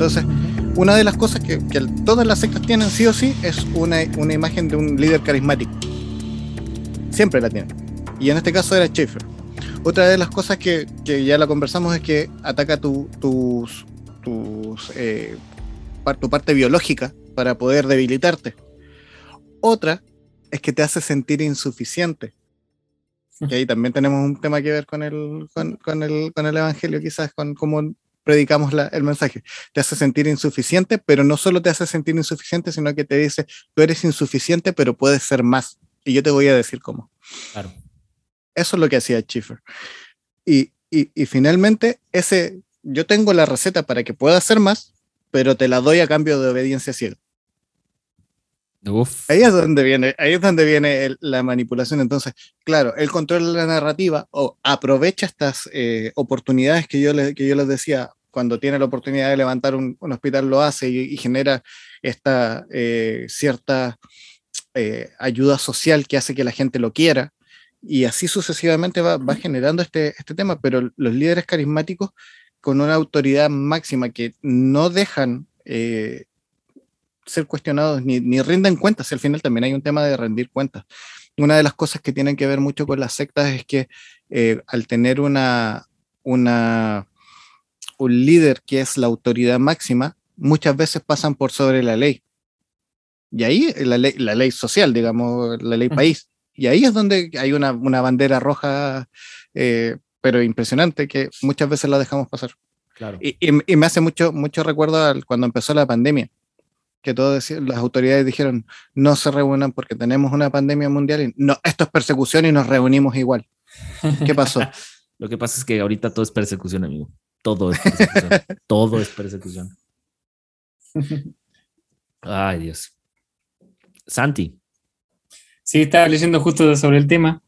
Entonces, una de las cosas que, todas las sectas tienen sí o sí es una, una imagen de un líder carismático. Siempre la tienen. Y en este caso era Schaefer. Otra de las cosas que, ya la conversamos es que ataca tu, tus, tus, eh, tu parte biológica para poder debilitarte. Otra es que te hace sentir insuficiente. Y ahí también tenemos un tema que ver con el, con, el, con el Evangelio, quizás con cómo predicamos el mensaje. Te hace sentir insuficiente, pero no solo te hace sentir insuficiente, sino que te dice, tú eres insuficiente, pero puedes ser más. Y yo te voy a decir cómo. Claro. Eso es lo que hacía Schiffer. Y, y, finalmente, ese, yo tengo la receta para que pueda hacer más, pero te la doy a cambio de obediencia ciega. Ahí es donde viene, ahí es donde viene la manipulación. Entonces, claro, él controla la narrativa o aprovecha estas eh, oportunidades que yo, le, que yo les decía, cuando tiene la oportunidad de levantar un, hospital lo hace y, genera esta eh, cierta eh, ayuda social que hace que la gente lo quiera. Y así sucesivamente va, va generando este, este tema, pero los líderes carismáticos con una autoridad máxima que no dejan eh, ser cuestionados ni, ni rinden cuentas. Al final también hay un tema de rendir cuentas. Una de las cosas que tienen que ver mucho con las sectas es que eh, al tener una, una, un líder que es la autoridad máxima, muchas veces pasan por sobre la ley. Y ahí la ley, la ley social, digamos, la ley país. Y ahí es donde hay una, una bandera roja eh, pero impresionante que muchas veces la dejamos pasar. Claro. Y, y, me hace mucho, mucho recuerdo cuando empezó la pandemia, que todas las autoridades dijeron, no se reúnan porque tenemos una pandemia mundial y no, esto es persecución y nos reunimos igual. ¿Qué pasó? Lo que pasa es que ahorita todo es persecución, amigo. Todo es persecución. todo es persecución. Ay, Dios. Santi. Sí, estaba leyendo justo sobre el tema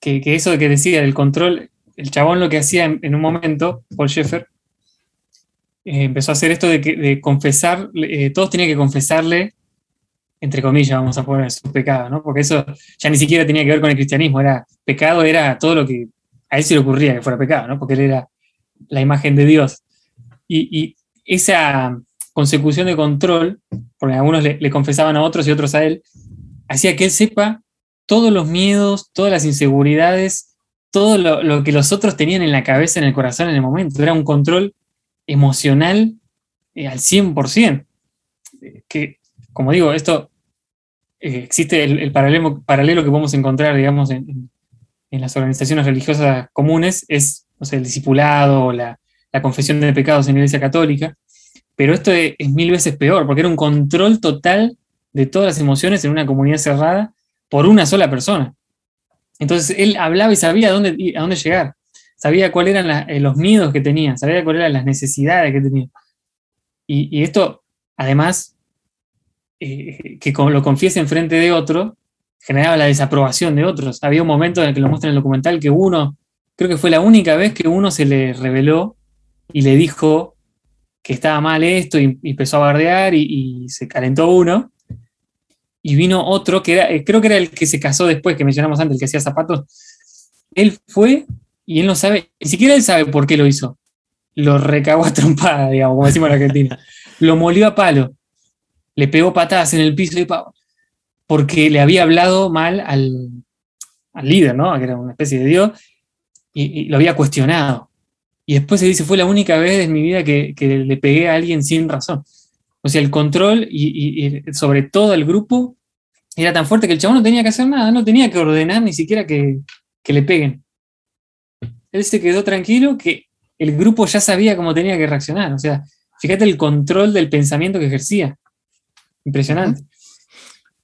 que, eso de que decía, el control, el chabón lo que hacía en, un momento, Paul Schaeffer, eh, empezó a hacer esto de, que, de confesar, eh, todos tenían que confesarle, entre comillas, vamos a poner su pecado, ¿no? Porque eso ya ni siquiera tenía que ver con el cristianismo, era pecado, era todo lo que a él se le ocurría que fuera pecado, ¿no? Porque él era la imagen de Dios. Y, esa consecución de control, porque algunos le, confesaban a otros y otros a él, hacía que él sepa todos los miedos, todas las inseguridades, todo lo, que los otros tenían en la cabeza, en el corazón en el momento. Era un control emocional eh, al 100%. Eh, que, como digo, esto eh, existe el, paralelo, paralelo, que podemos encontrar, digamos, en, las organizaciones religiosas comunes, es el discipulado o la, confesión de pecados en la Iglesia Católica. Pero esto es mil veces peor, porque era un control total de todas las emociones en una comunidad cerrada por una sola persona. Entonces él hablaba y sabía a dónde, a dónde llegar, sabía cuáles eran eh, los miedos que tenía, sabía cuáles eran las necesidades que tenía. Y, esto, además, eh, que lo confiese en frente de otro, generaba la desaprobación de otros. Había un momento en el que lo muestra en el documental que uno, creo que fue la única vez que uno se le reveló y le dijo que estaba mal esto y, empezó a bardear y, y se calentó uno y vino otro que era, eh, creo que era el que se casó después, que mencionamos antes, el que hacía zapatos. Él fue y él no sabe, ni siquiera él sabe por qué lo hizo. Lo recagó a trompada, digamos, como decimos en Argentina. Lo molió a palo. Le pegó patadas en el piso y porque le había hablado mal al, líder, ¿no? Que era una especie de Dios, y, lo había cuestionado. Y después se dice, fue la única vez en mi vida que, que le pegué a alguien sin razón. O sea, el control y, sobre todo el grupo era tan fuerte que el chabón no tenía que hacer nada, no tenía que ordenar ni siquiera que, le peguen. Él se quedó tranquilo que el grupo ya sabía cómo tenía que reaccionar. O sea, fíjate el control del pensamiento que ejercía. Impresionante.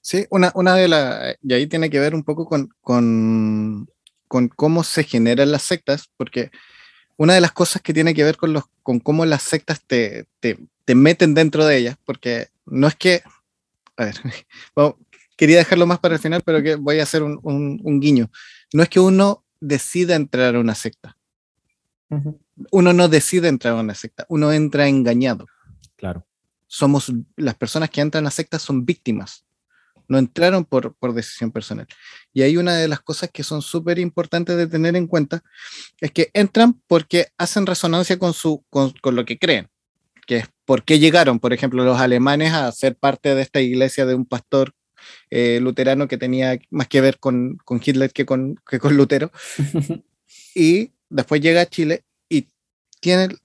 Sí, una, una de las, y ahí tiene que ver un poco con, cómo se generan las sectas, porque una de las cosas que tiene que ver con, los, con cómo las sectas te, te meten dentro de ellas, porque no es que, a ver, quería dejarlo más para el final, pero que voy a hacer un, guiño. No es que uno decida entrar a una secta. Uno no decide entrar a una secta, uno entra engañado. Claro. Somos, las personas que entran a sectas son víctimas, no entraron por, por decisión personal. Y hay una de las cosas que son súper importantes de tener en cuenta, es que entran porque hacen resonancia con, su, con, con lo que creen que es por qué llegaron, por ejemplo, los alemanes a ser parte de esta iglesia de un pastor eh, luterano que tenía más que ver con, con Hitler que con, que con Lutero. y después llega a Chile y tiene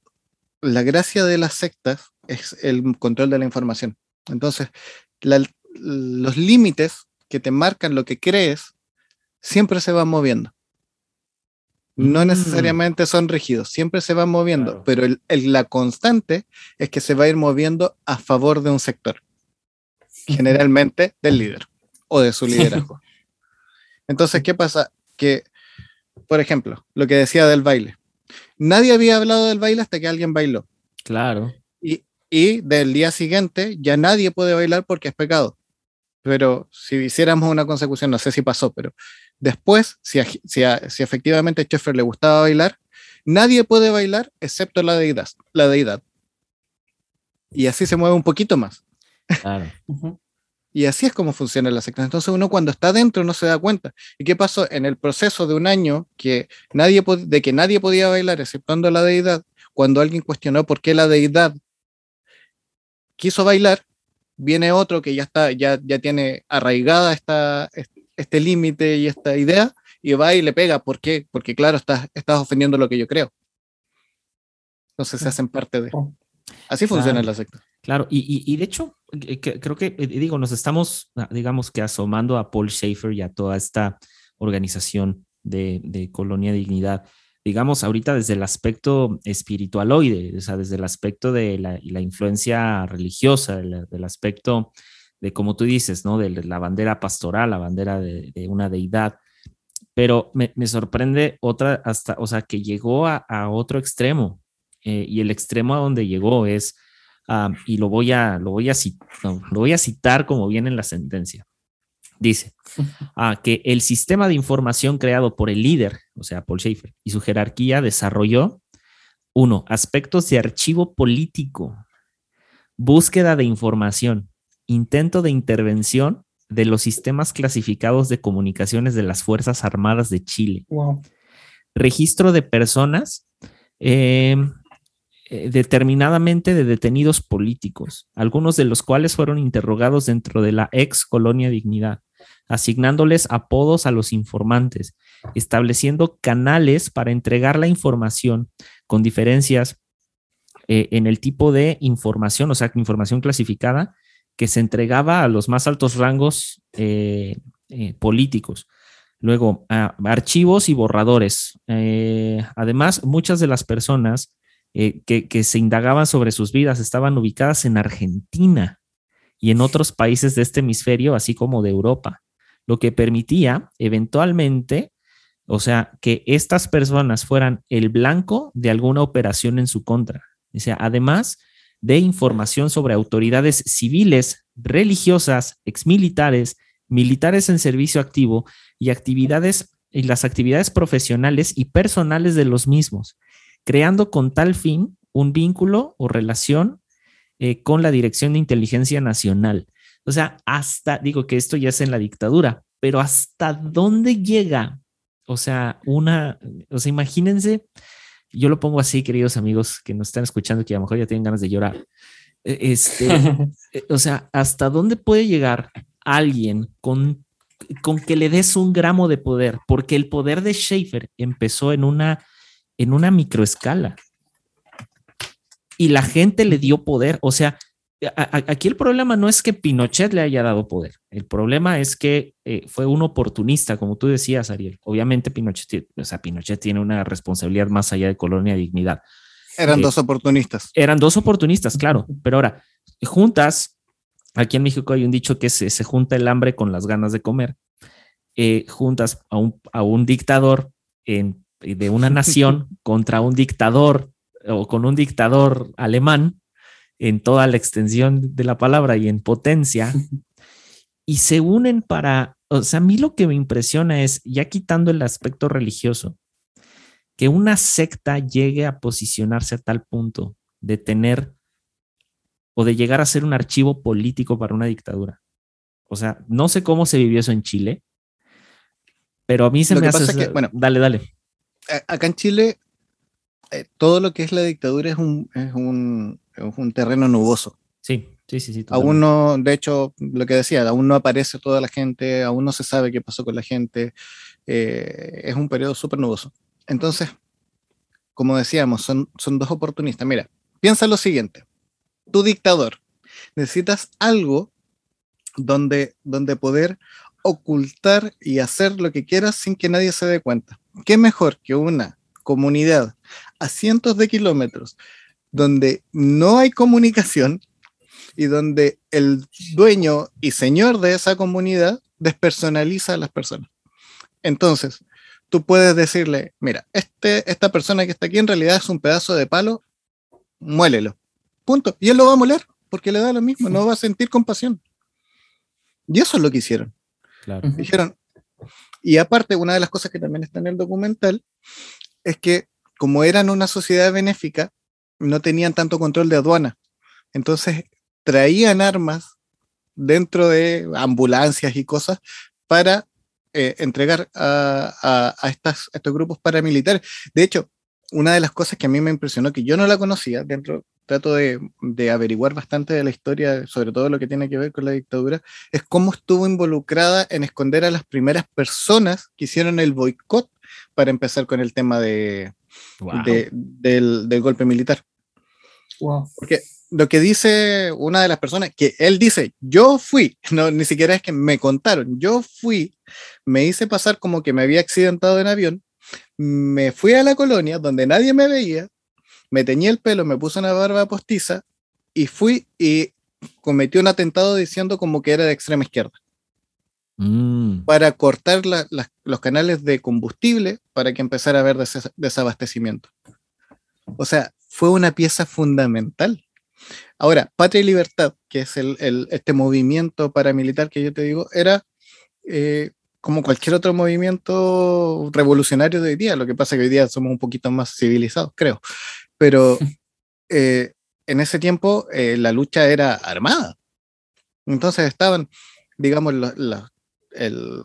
la gracia de las sectas es el control de la información. Entonces, los límites que te marcan lo que crees siempre se van moviendo. No mm. necesariamente son rígidos, siempre se van moviendo, pero la constante es que se va a ir moviendo a favor de un sector, generalmente del líder o de su liderazgo. Entonces, ¿qué pasa? Que, por ejemplo, lo que decía del baile. Nadie había hablado del baile hasta que alguien bailó. Claro. Y, y del día siguiente ya nadie puede bailar porque es pecado. Pero si hiciéramos una consecución, no sé si pasó, pero después, si, si, si efectivamente a Schaeffer le gustaba bailar, nadie puede bailar excepto la deidad, la deidad. Y así se mueve un poquito más. Claro. Y así es como funciona la secta. Entonces uno cuando está dentro no se da cuenta. ¿Y qué pasó? En el proceso de un año que nadie de que nadie podía bailar exceptuando la deidad, cuando alguien cuestionó por qué la deidad quiso bailar, viene otro que ya está, ya, ya tiene arraigada esta, este límite y esta idea, y va y le pega. ¿Por qué? Porque claro, estás, estás ofendiendo lo que yo creo. Entonces se hacen parte de. Oh. Así funciona la secta. Claro, y, de hecho, eh, creo que, eh, digo, nos estamos, ah, digamos que asomando a Paul Schaefer y a toda esta organización de, Colonia Dignidad, digamos, ahorita desde el aspecto espiritualoide, o sea, desde el aspecto de la, influencia religiosa, del, aspecto de, como tú dices, ¿no? De la bandera pastoral, la bandera de, una deidad. Pero me, sorprende otra, hasta, o sea, que llegó a, otro extremo, eh, y el extremo a donde llegó es y lo voy, a, lo, voy a lo voy a citar como viene en la sentencia. Dice que el sistema de información creado por el líder, o sea, Paul Schaefer, y su jerarquía desarrolló, uno, aspectos de archivo político, búsqueda de información, intento de intervención de los sistemas clasificados de comunicaciones de las Fuerzas Armadas de Chile, registro de personas, eh, eh, determinadamente de detenidos políticos, algunos de los cuales fueron interrogados dentro de la ex colonia Dignidad, asignándoles apodos a los informantes, estableciendo canales para entregar la información con diferencias eh, en el tipo de información, o sea, información clasificada que se entregaba a los más altos rangos eh, políticos. Luego, archivos y borradores. además, muchas de las personas eh, que, se indagaban sobre sus vidas estaban ubicadas en Argentina y en otros países de este hemisferio, así como de Europa, lo que permitía eventualmente, o sea, que estas personas fueran el blanco de alguna operación en su contra. O sea, además de información sobre autoridades civiles, religiosas, exmilitares, militares en servicio activo y actividades y las actividades profesionales y personales de los mismos creando con tal fin un vínculo o relación eh, con la Dirección de Inteligencia Nacional. O sea, hasta, digo que esto ya es en la dictadura, pero hasta dónde llega, o sea, una, o sea, imagínense, yo lo pongo así, queridos amigos que nos están escuchando, que a lo mejor ya tienen ganas de llorar. E, este, eh, o sea, hasta dónde puede llegar alguien con, con que le des un gramo de poder, porque el poder de Schaefer empezó en una en una microescala. Y la gente le dio poder. O sea, aquí el problema no es que Pinochet le haya dado poder. El problema es que eh, fue un oportunista, como tú decías, Ariel. Obviamente Pinochet, o sea, Pinochet tiene una responsabilidad más allá de colonia dignidad. Eran eh, dos oportunistas. Eran dos oportunistas, claro. Pero ahora, juntas, aquí en México hay un dicho que se, se junta el hambre con las ganas de comer. Eh, juntas a un, a un dictador en de una nación contra un dictador o con un dictador alemán en toda la extensión de la palabra y en potencia, y se unen para, o sea, a mí lo que me impresiona es, ya quitando el aspecto religioso, que una secta llegue a posicionarse a tal punto de tener o de llegar a ser un archivo político para una dictadura. O sea, no sé cómo se vivió eso en Chile, pero a mí se me hace... Que, bueno, dale, dale acá en Chile, eh, todo lo que es la dictadura es un, es un, es un terreno nuboso. Sí, sí, sí, sí. Aún no, de hecho, lo que decía, aún no aparece toda la gente, aún no se sabe qué pasó con la gente. Eh, es un periodo súper nuboso. Entonces, como decíamos, son, son dos oportunistas. Mira, piensa lo siguiente. Tu dictador, necesitas algo donde, donde poder ocultar y hacer lo que quieras sin que nadie se dé cuenta. ¿Qué mejor que una comunidad a cientos de kilómetros donde no hay comunicación y donde el dueño y señor de esa comunidad despersonaliza a las personas? Entonces, tú puedes decirle, mira, este, esta persona que está aquí en realidad es un pedazo de palo, muélelo. Punto. Y él lo va a moler porque le da lo mismo, no va a sentir compasión. Y eso es lo que hicieron. Dijeron, y aparte, una de las cosas que también está en el documental es que como eran una sociedad benéfica, no tenían tanto control de aduana. Entonces traían armas dentro de ambulancias y cosas para eh, entregar a, estos grupos paramilitares. De hecho, una de las cosas que a mí me impresionó, que yo no la conocía, dentro, trato de, averiguar bastante de la historia, sobre todo lo que tiene que ver con la dictadura, es cómo estuvo involucrada en esconder a las primeras personas que hicieron el boicot para empezar con el tema de, del, golpe militar. Porque lo que dice una de las personas, que él dice, yo fui, no, ni siquiera es que me contaron, yo fui, me hice pasar como que me había accidentado en avión, me fui a la colonia donde nadie me veía, me teñí el pelo, me puse una barba postiza y fui y cometí un atentado diciendo como que era de extrema izquierda. Mm. Para cortar los canales de combustible para que empezara a haber desabastecimiento. O sea, fue una pieza fundamental. Ahora, Patria y Libertad, que es el, este movimiento paramilitar que yo te digo, era eh, como cualquier otro movimiento revolucionario de hoy día. Lo que pasa es que hoy día somos un poquito más civilizados, creo. Pero eh, en ese tiempo eh, la lucha era armada. Entonces estaban, digamos, el,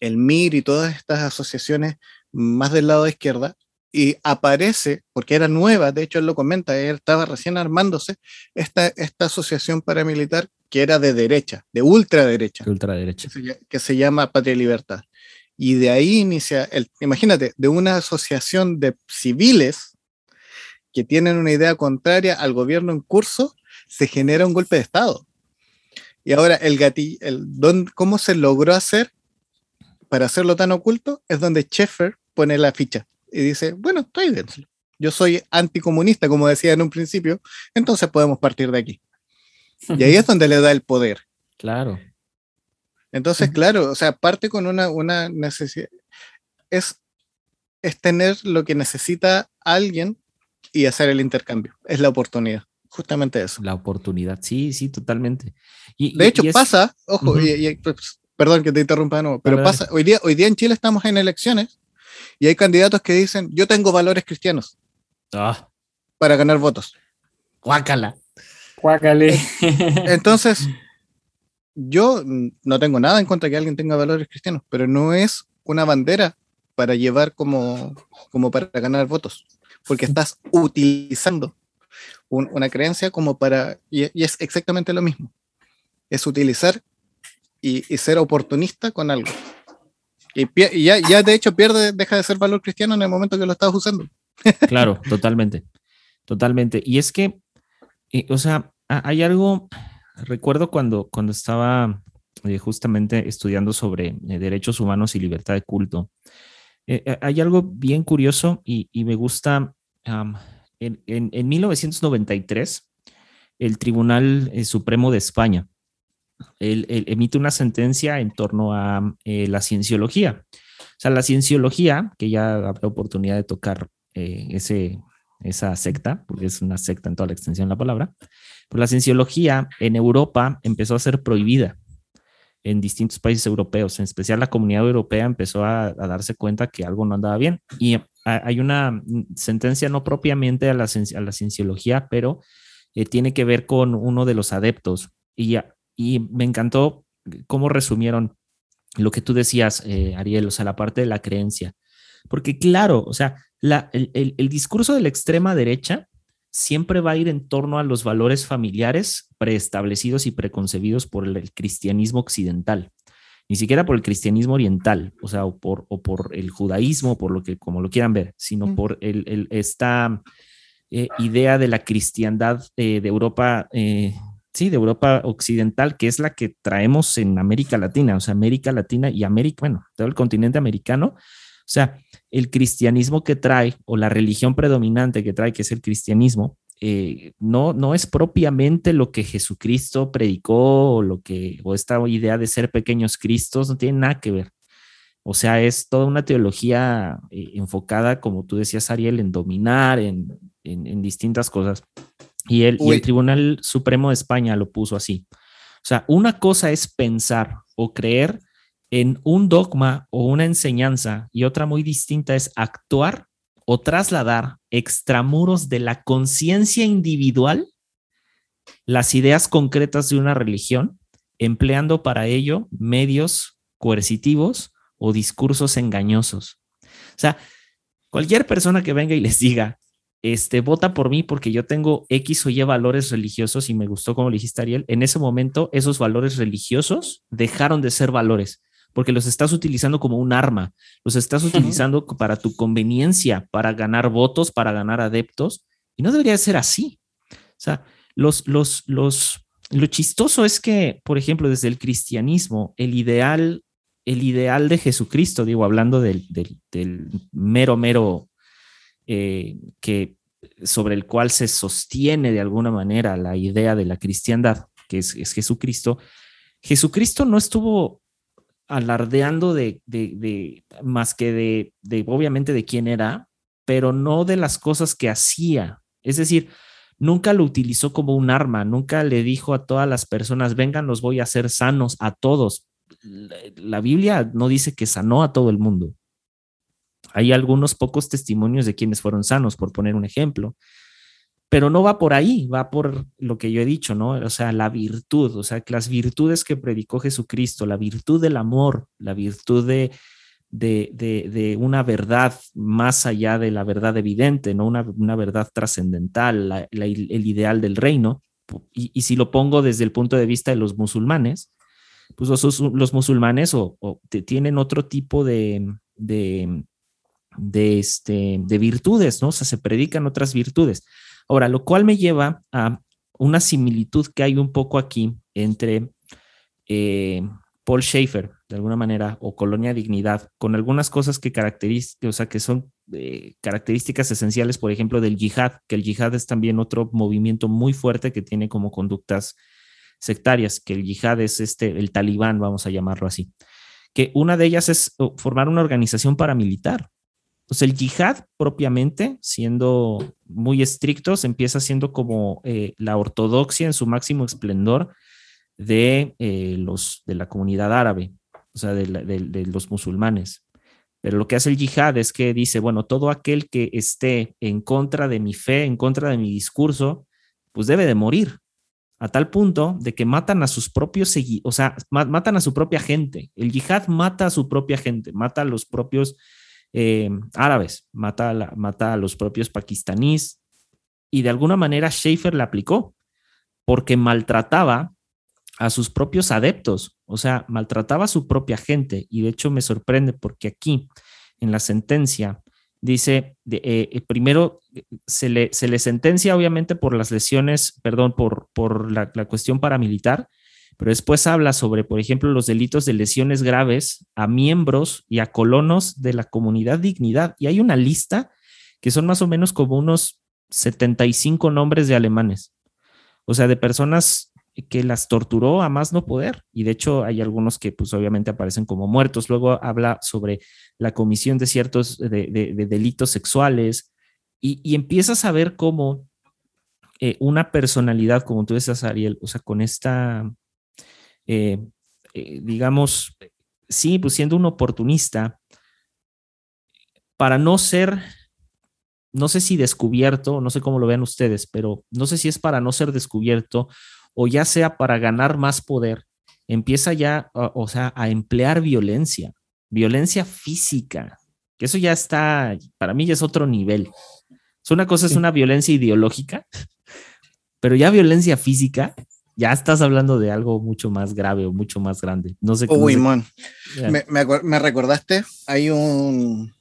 el MIR y todas estas asociaciones más del lado de izquierda, y aparece, porque era nueva, de hecho él lo comenta, él estaba recién armándose, esta, esta asociación paramilitar que era de derecha, de ultraderecha, ultraderecha. Que, se, que se llama Patria y Libertad. Y de ahí inicia, el, imagínate, de una asociación de civiles que tienen una idea contraria al gobierno en curso, se genera un golpe de Estado. Y ahora el gatillo, el don, ¿cómo se logró hacer para hacerlo tan oculto? Es donde Sheffer pone la ficha y dice, bueno, tráigenselo. Yo soy anticomunista, como decía en un principio, entonces podemos partir de aquí. Y ahí es donde le da el poder. Claro. Entonces, claro, o sea, parte con una, una necesidad. Es, es tener lo que necesita alguien y hacer el intercambio. Es la oportunidad. Justamente eso. La oportunidad, sí, sí, totalmente. Y, de hecho, pasa, ojo, pues, perdón que te interrumpa de nuevo, pero pasa, hoy día, hoy día en Chile estamos en elecciones y hay candidatos que dicen, yo tengo valores cristianos ah. para ganar votos. Guácala. Guácale. Entonces, yo no tengo nada en contra de que alguien tenga valores cristianos, pero no es una bandera para llevar como, como para ganar votos, porque estás utilizando una creencia como para, y, es exactamente lo mismo, es utilizar y ser oportunista con algo. Y, ya, ya, de hecho pierde, deja de ser valor cristiano en el momento que lo estás usando. Claro, totalmente, totalmente. Y es que, eh, o sea, hay algo, recuerdo cuando, cuando estaba eh, justamente estudiando sobre eh, derechos humanos y libertad de culto, hay algo bien curioso y, me gusta, en, en, en 1993, el Tribunal Supremo de España emite una sentencia en torno a eh, la cienciología. O sea, la cienciología, que ya habrá oportunidad de tocar eh, esa secta, porque es una secta en toda la extensión de la palabra, pues la cienciología en Europa empezó a ser prohibida en distintos países europeos, en especial la comunidad europea empezó a, darse cuenta que algo no andaba bien. Y hay una sentencia no propiamente a la, a la cienciología, pero eh, tiene que ver con uno de los adeptos. Y y me encantó cómo resumieron lo que tú decías, eh, Ariel, o sea, la parte de la creencia. Porque claro, o sea, la, el, el, discurso de la extrema derecha siempre va a ir en torno a los valores familiares preestablecidos y preconcebidos por el, cristianismo occidental, ni siquiera por el cristianismo oriental, o sea, o por, o por el judaísmo, por lo que, como lo quieran ver, sino por el, esta eh, idea de la cristiandad eh, de Europa, eh, sí, de Europa occidental, que es la que traemos en América Latina, o sea, América Latina y América, bueno, todo el continente americano, o sea, el cristianismo que trae o la religión predominante que trae, que es el cristianismo, eh, no, no es propiamente lo que Jesucristo predicó o lo que, o esta idea de ser pequeños cristos, no tiene nada que ver. O sea, es toda una teología eh, enfocada, como tú decías, Ariel, en dominar, en, distintas cosas. Y el, y el Tribunal Supremo de España lo puso así. O sea, una cosa es pensar o creer en un dogma o una enseñanza y otra muy distinta es actuar o trasladar extramuros de la conciencia individual las ideas concretas de una religión, empleando para ello medios coercitivos o discursos engañosos. O sea, cualquier persona que venga y les diga, este, vota por mí porque yo tengo X o Y valores religiosos y me gustó como dijiste Ariel, en ese momento esos valores religiosos dejaron de ser valores porque los estás utilizando como un arma, los estás utilizando para tu conveniencia, para ganar votos, para ganar adeptos, y no debería ser así. O sea, los, los, los, lo chistoso es que, por ejemplo, desde el cristianismo, el ideal, el ideal de Jesucristo, digo, hablando del, del, mero, mero, eh, que sobre el cual se sostiene de alguna manera la idea de la cristiandad, que es, es Jesucristo, Jesucristo no estuvo alardeando de, más que de, de, obviamente, de quién era, pero no de las cosas que hacía. Es decir, nunca lo utilizó como un arma, nunca le dijo a todas las personas, vengan, los voy a hacer sanos a todos. La Biblia no dice que sanó a todo el mundo. Hay algunos pocos testimonios de quienes fueron sanos, por poner un ejemplo pero no va por ahí, va por lo que yo he dicho, ¿no? O sea, la virtud, o sea, las virtudes que predicó Jesucristo, la virtud del amor, la virtud de, de, una verdad más allá de la verdad evidente, ¿no? Una, verdad trascendental, el ideal del reino. Y, si lo pongo desde el punto de vista de los musulmanes, pues los, musulmanes o, tienen otro tipo de, de, de, este, de virtudes, ¿no? O sea, se predican otras virtudes. Ahora, lo cual me lleva a una similitud que hay un poco aquí entre eh, Paul Schaefer, de alguna manera, o Colonia Dignidad, con algunas cosas que o sea, que son eh, características esenciales, por ejemplo, del yihad, que el yihad es también otro movimiento muy fuerte que tiene como conductas sectarias, que el yihad es este, el talibán, vamos a llamarlo así, que una de ellas es formar una organización paramilitar, pues el yihad propiamente, siendo muy estrictos, empieza siendo como eh, la ortodoxia en su máximo esplendor de, eh, los, de la comunidad árabe, o sea, de, los musulmanes. Pero lo que hace el yihad es que dice, bueno, todo aquel que esté en contra de mi fe, en contra de mi discurso, pues debe de morir, a tal punto de que matan a sus propios, o sea, matan a su propia gente. El yihad mata a su propia gente, mata a los propios eh, árabes, mata a, mata a los propios pakistaníes y de alguna manera Schaefer la aplicó porque maltrataba a sus propios adeptos, o sea, maltrataba a su propia gente y de hecho me sorprende porque aquí en la sentencia dice, eh, eh, primero se le, se le sentencia obviamente por las lesiones, perdón, por, por la, la cuestión paramilitar, pero después habla sobre, por ejemplo, los delitos de lesiones graves a miembros y a colonos de la comunidad dignidad. Y hay una lista que son más o menos como unos 75 nombres de alemanes, o sea, de personas que las torturó a más no poder. Y de hecho hay algunos que pues obviamente aparecen como muertos. Luego habla sobre la comisión de ciertos de, delitos sexuales y, empiezas a ver cómo eh, una personalidad, como tú decías, Ariel, o sea, con esta eh, eh, digamos, sí, pues siendo un oportunista, para no ser, no sé si descubierto, no sé cómo lo vean ustedes, pero no sé si es para no ser descubierto o ya sea para ganar más poder, empieza ya, o sea, a emplear violencia, violencia física, que eso ya está, para mí ya es otro nivel. O una cosa es una violencia ideológica, pero ya violencia física, ya estás hablando de algo mucho más grave o mucho más grande. No sé cómo. Uy, man. Me, me, recordaste, hay un,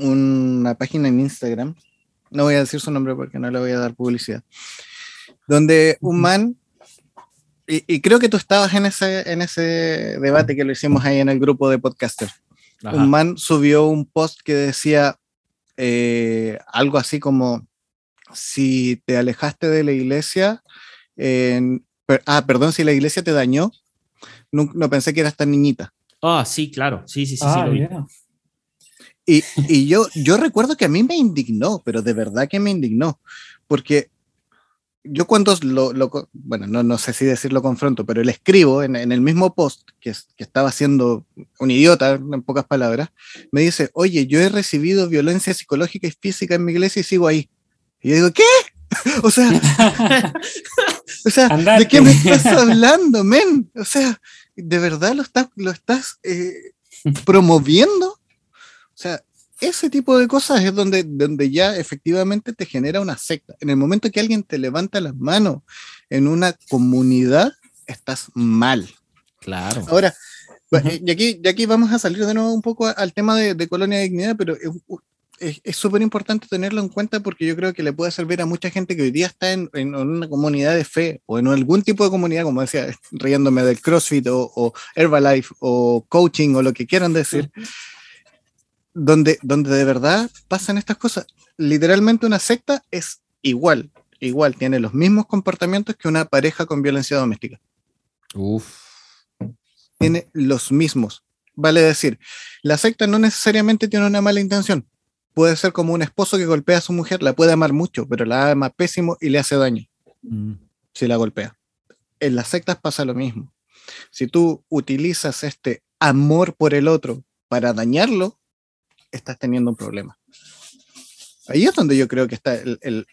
una página en Instagram, no voy a decir su nombre porque no le voy a dar publicidad, donde un man, y, creo que tú estabas en ese, en ese debate que lo hicimos ahí en el grupo de podcasters. Un man subió un post que decía eh, algo así como, si te alejaste de la iglesia, ah, perdón, si la iglesia te dañó, no, pensé que eras tan niñita. Ah, sí, claro, sí, sí, sí. sí ah, y, y, yo, yo recuerdo que a mí me indignó, pero de verdad que me indignó, porque yo cuando lo, lo bueno, no, no, sé si decirlo confronto, pero le escribo en, en el mismo post que, que, estaba siendo un idiota, en pocas palabras, me dice, oye, yo he recibido violencia psicológica y física en mi iglesia y sigo ahí. Y yo digo, ¿qué? o sea, o sea ¿de qué me estás hablando, men? O sea, ¿de verdad lo estás, lo estás eh, promoviendo? O sea, ese tipo de cosas es donde, donde ya efectivamente te genera una secta. En el momento que alguien te levanta las manos en una comunidad, estás mal. Claro. Ahora, y, aquí, y aquí vamos a salir de nuevo un poco al tema de, Colonia de Dignidad, pero es súper importante tenerlo en cuenta porque yo creo que le puede servir a mucha gente que hoy día está en, en, una comunidad de fe o en algún tipo de comunidad, como decía, riéndome del CrossFit o, o Herbalife o coaching o lo que quieran decir donde, donde de verdad pasan estas cosas. Literalmente una secta es igual, igual, tiene los mismos comportamientos que una pareja con violencia doméstica. Uf. Tiene los mismos. Vale decir, la secta no necesariamente tiene una mala intención. Puede ser como un esposo que golpea a su mujer, la puede amar mucho, pero la ama pésimo y le hace daño mm. si la golpea. En las sectas pasa lo mismo. Si tú utilizas este amor por el otro para dañarlo, estás teniendo un problema. Ahí es donde yo creo que está el,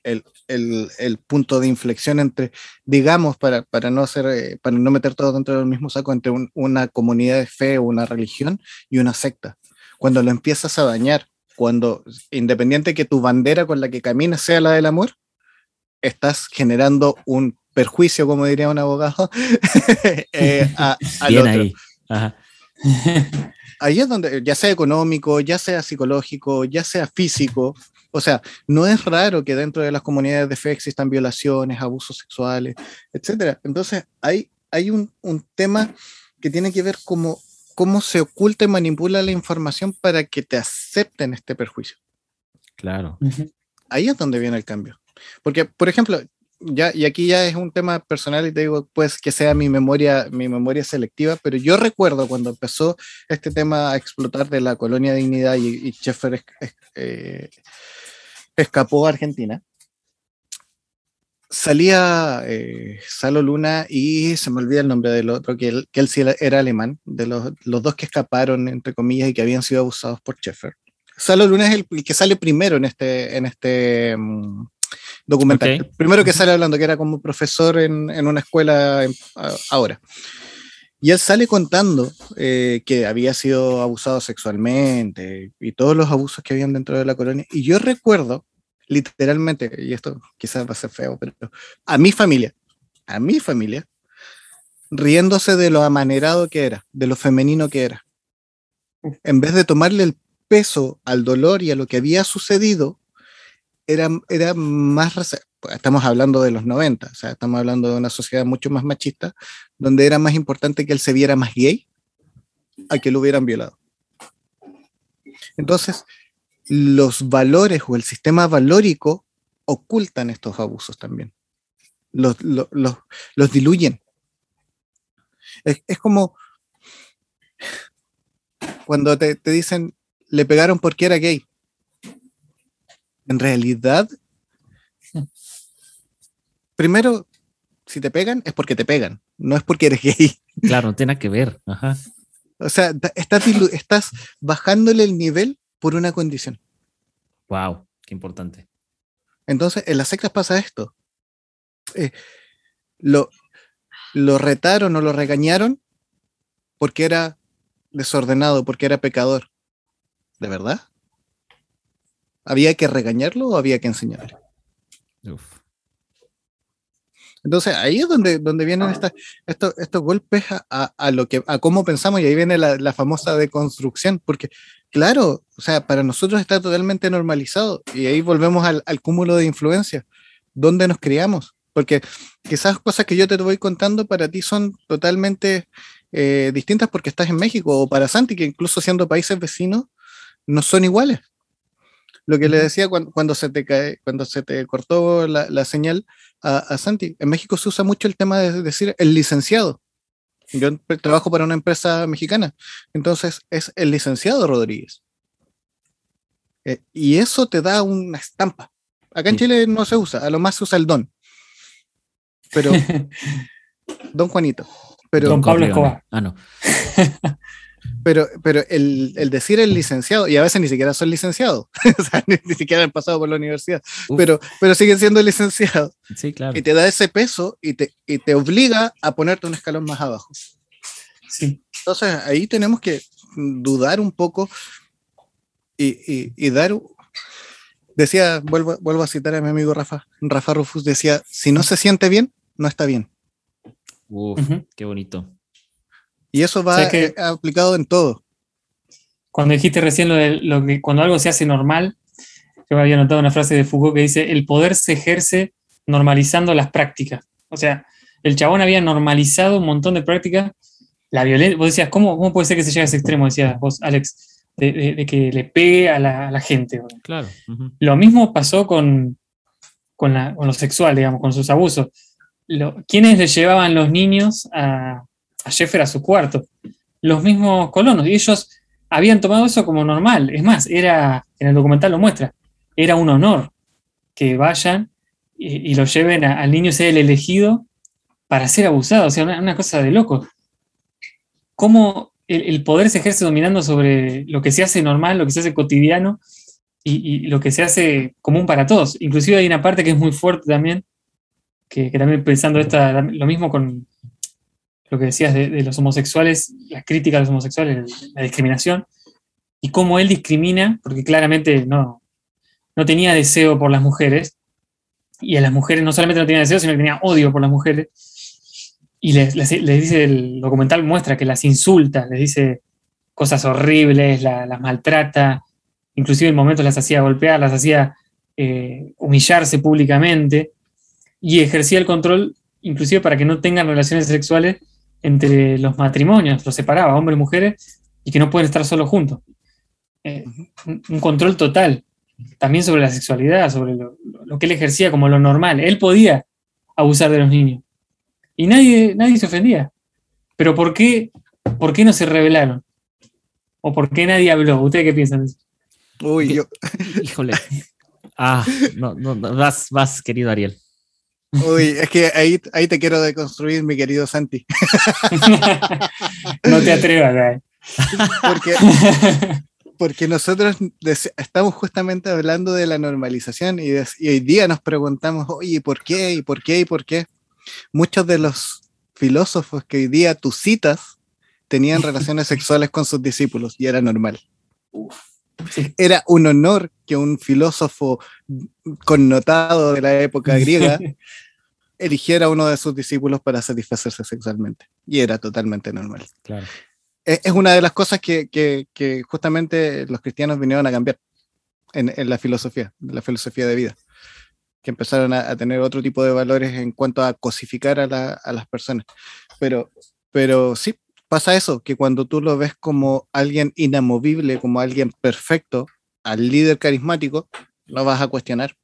punto de inflexión entre, digamos, para, no hacer, eh, para no meter todo dentro del mismo saco, entre una comunidad de fe o una religión y una secta. Cuando lo empiezas a dañar, cuando, independiente que tu bandera con la que caminas sea la del amor, estás generando un perjuicio, como diría un abogado, eh, a, al otro. Ahí. Ajá. ahí es donde, ya sea económico, ya sea psicológico, ya sea físico, o sea, no es raro que dentro de las comunidades de fe existan violaciones, abusos sexuales, etc. Entonces, hay, hay un, un tema que tiene que ver cómo, cómo se oculta y manipula la información para que te acepten este perjuicio. Claro. Ahí es donde viene el cambio. Porque, por ejemplo, ya, y aquí ya es un tema personal y te digo, pues que sea mi memoria, mi memoria selectiva, pero yo recuerdo cuando empezó este tema a explotar de la colonia Dignidad y, y Schaeffer eh, escapó a Argentina, salía eh, Salo Luna y se me olvida el nombre del otro, que él, que él sí era alemán, de los, los, dos que escaparon, entre comillas, y que habían sido abusados por Schaeffer. Salo Luna es el, que sale primero en este, en este, mm, documental. primero que sale hablando, que era como profesor en, en una escuela ahora. Y él sale contando eh, que había sido abusado sexualmente y todos los abusos que habían dentro de la colonia. Y yo recuerdo, literalmente, y esto quizás va a ser feo, pero a mi familia, a mi familia, riéndose de lo amanerado que era, de lo femenino que era. En vez de tomarle el peso al dolor y a lo que había sucedido, era, era más, estamos hablando de los 90, o sea, estamos hablando de una sociedad mucho más machista, donde era más importante que él se viera más gay a que lo hubieran violado. Entonces, los valores o el sistema valórico ocultan estos abusos también. Los, los, diluyen. Es, es, como cuando te, te dicen, le pegaron porque era gay en realidad, primero, si te pegan, es porque te pegan, no es porque eres gay. Claro, no tiene que ver. O sea, estás, estás bajándole el nivel por una condición. Wow, qué importante. Entonces, en las sectas pasa esto. Eh, lo, lo retaron o lo regañaron porque era desordenado, porque era pecador. ¿De verdad? ¿Había que regañarlo o había que enseñarle? Entonces ahí es donde, donde vienen estas, estos, estos golpes a, a, lo que, a cómo pensamos y ahí viene la, la, famosa deconstrucción, porque claro, o sea, para nosotros está totalmente normalizado y ahí volvemos al, al cúmulo de influencias, ¿dónde nos criamos? Porque quizás cosas que yo te voy contando para ti son totalmente eh, distintas porque estás en México o para Santi, que incluso siendo países vecinos, no son iguales. Lo que le decía cuando, cuando se te cae, cuando se te cortó la, la señal a, a, Santi, en México se usa mucho el tema de decir el licenciado. Yo trabajo para una empresa mexicana, entonces es el licenciado Rodríguez. Eh, y eso te da una estampa. Acá en Chile no se usa, a lo más se usa el don. Pero, don Juanito. Pero, don Pablo Escobar. Ah, no. Pero, pero el, el, decir el licenciado, y a veces ni siquiera son licenciados, o sea, ni, ni, siquiera han pasado por la universidad, pero, pero siguen siendo licenciados. Sí, claro. Y te da ese peso y te, y te obliga a ponerte un escalón más abajo. Sí. Entonces ahí tenemos que dudar un poco y, y, y dar. Decía, vuelvo, vuelvo a citar a mi amigo Rafa, Rafa Rufus, decía: si no se siente bien, no está bien. Uf, uh -huh. qué bonito. Y eso va o sea que, aplicado en todo. Cuando dijiste recién lo de lo que cuando algo se hace normal, yo había notado una frase de Foucault que dice, el poder se ejerce normalizando las prácticas. O sea, el chabón había normalizado un montón de prácticas. La violencia, vos decías, ¿cómo, ¿cómo puede ser que se llegue a ese extremo? Decías vos, Alex, de, de, de que le pegue a la, a la gente. Claro. Uh -huh. Lo mismo pasó con, con, la, con, lo sexual, digamos, con sus abusos. Lo, ¿Quiénes le llevaban los niños a, a Jeffer a su cuarto. Los mismos colonos, y ellos habían tomado eso como normal. Es más, era, en el documental lo muestra, era un honor que vayan y, lo lleven a, al niño ser el elegido para ser abusado. O sea, una, una cosa de loco. Cómo el, poder se ejerce dominando sobre lo que se hace normal, lo que se hace cotidiano y, y, lo que se hace común para todos. Inclusive hay una parte que es muy fuerte también, que, que también pensando esta, lo mismo con, lo que decías de, los homosexuales, la crítica a los homosexuales, la discriminación, y cómo él discrimina, porque claramente no, no tenía deseo por las mujeres, y a las mujeres no solamente no tenía deseo, sino que tenía odio por las mujeres, y les, dice, el documental muestra que las insulta, les dice cosas horribles, la, las maltrata, inclusive en momentos las hacía golpear, las hacía eh, humillarse públicamente, y ejercía el control inclusive para que no tengan relaciones sexuales entre los matrimonios, los separaba, hombres y mujeres, y que no pueden estar solos juntos. Eh, un, un, control total, también sobre la sexualidad, sobre lo, lo, que él ejercía como lo normal. Él podía abusar de los niños. Y nadie, nadie se ofendía. Pero ¿por qué, ¿por qué no se rebelaron? ¿O por qué nadie habló? ¿Ustedes qué piensan de eso? Uy, yo. Híjole. Ah, no, no, vas, vas, querido Ariel. Uy, es que ahí, ahí te quiero deconstruir, mi querido Santi. no te atrevas, ¿eh? Porque, porque nosotros estamos justamente hablando de la normalización y, de, y, hoy día nos preguntamos, oye, ¿por qué? ¿Y por qué? ¿Y por qué? Muchos de los filósofos que hoy día tú citas tenían relaciones sexuales con sus discípulos y era normal. Era un honor que un filósofo connotado de la época griega eligiera a uno de sus discípulos para satisfacerse sexualmente. Y era totalmente normal. Claro. Es una de las cosas que, que, que justamente los cristianos vinieron a cambiar en, en, la filosofía, la filosofía de vida. Que empezaron a, a, tener otro tipo de valores en cuanto a cosificar a, la, a las personas. Pero, pero sí, pasa eso, que cuando tú lo ves como alguien inamovible, como alguien perfecto, al líder carismático, lo vas a cuestionar.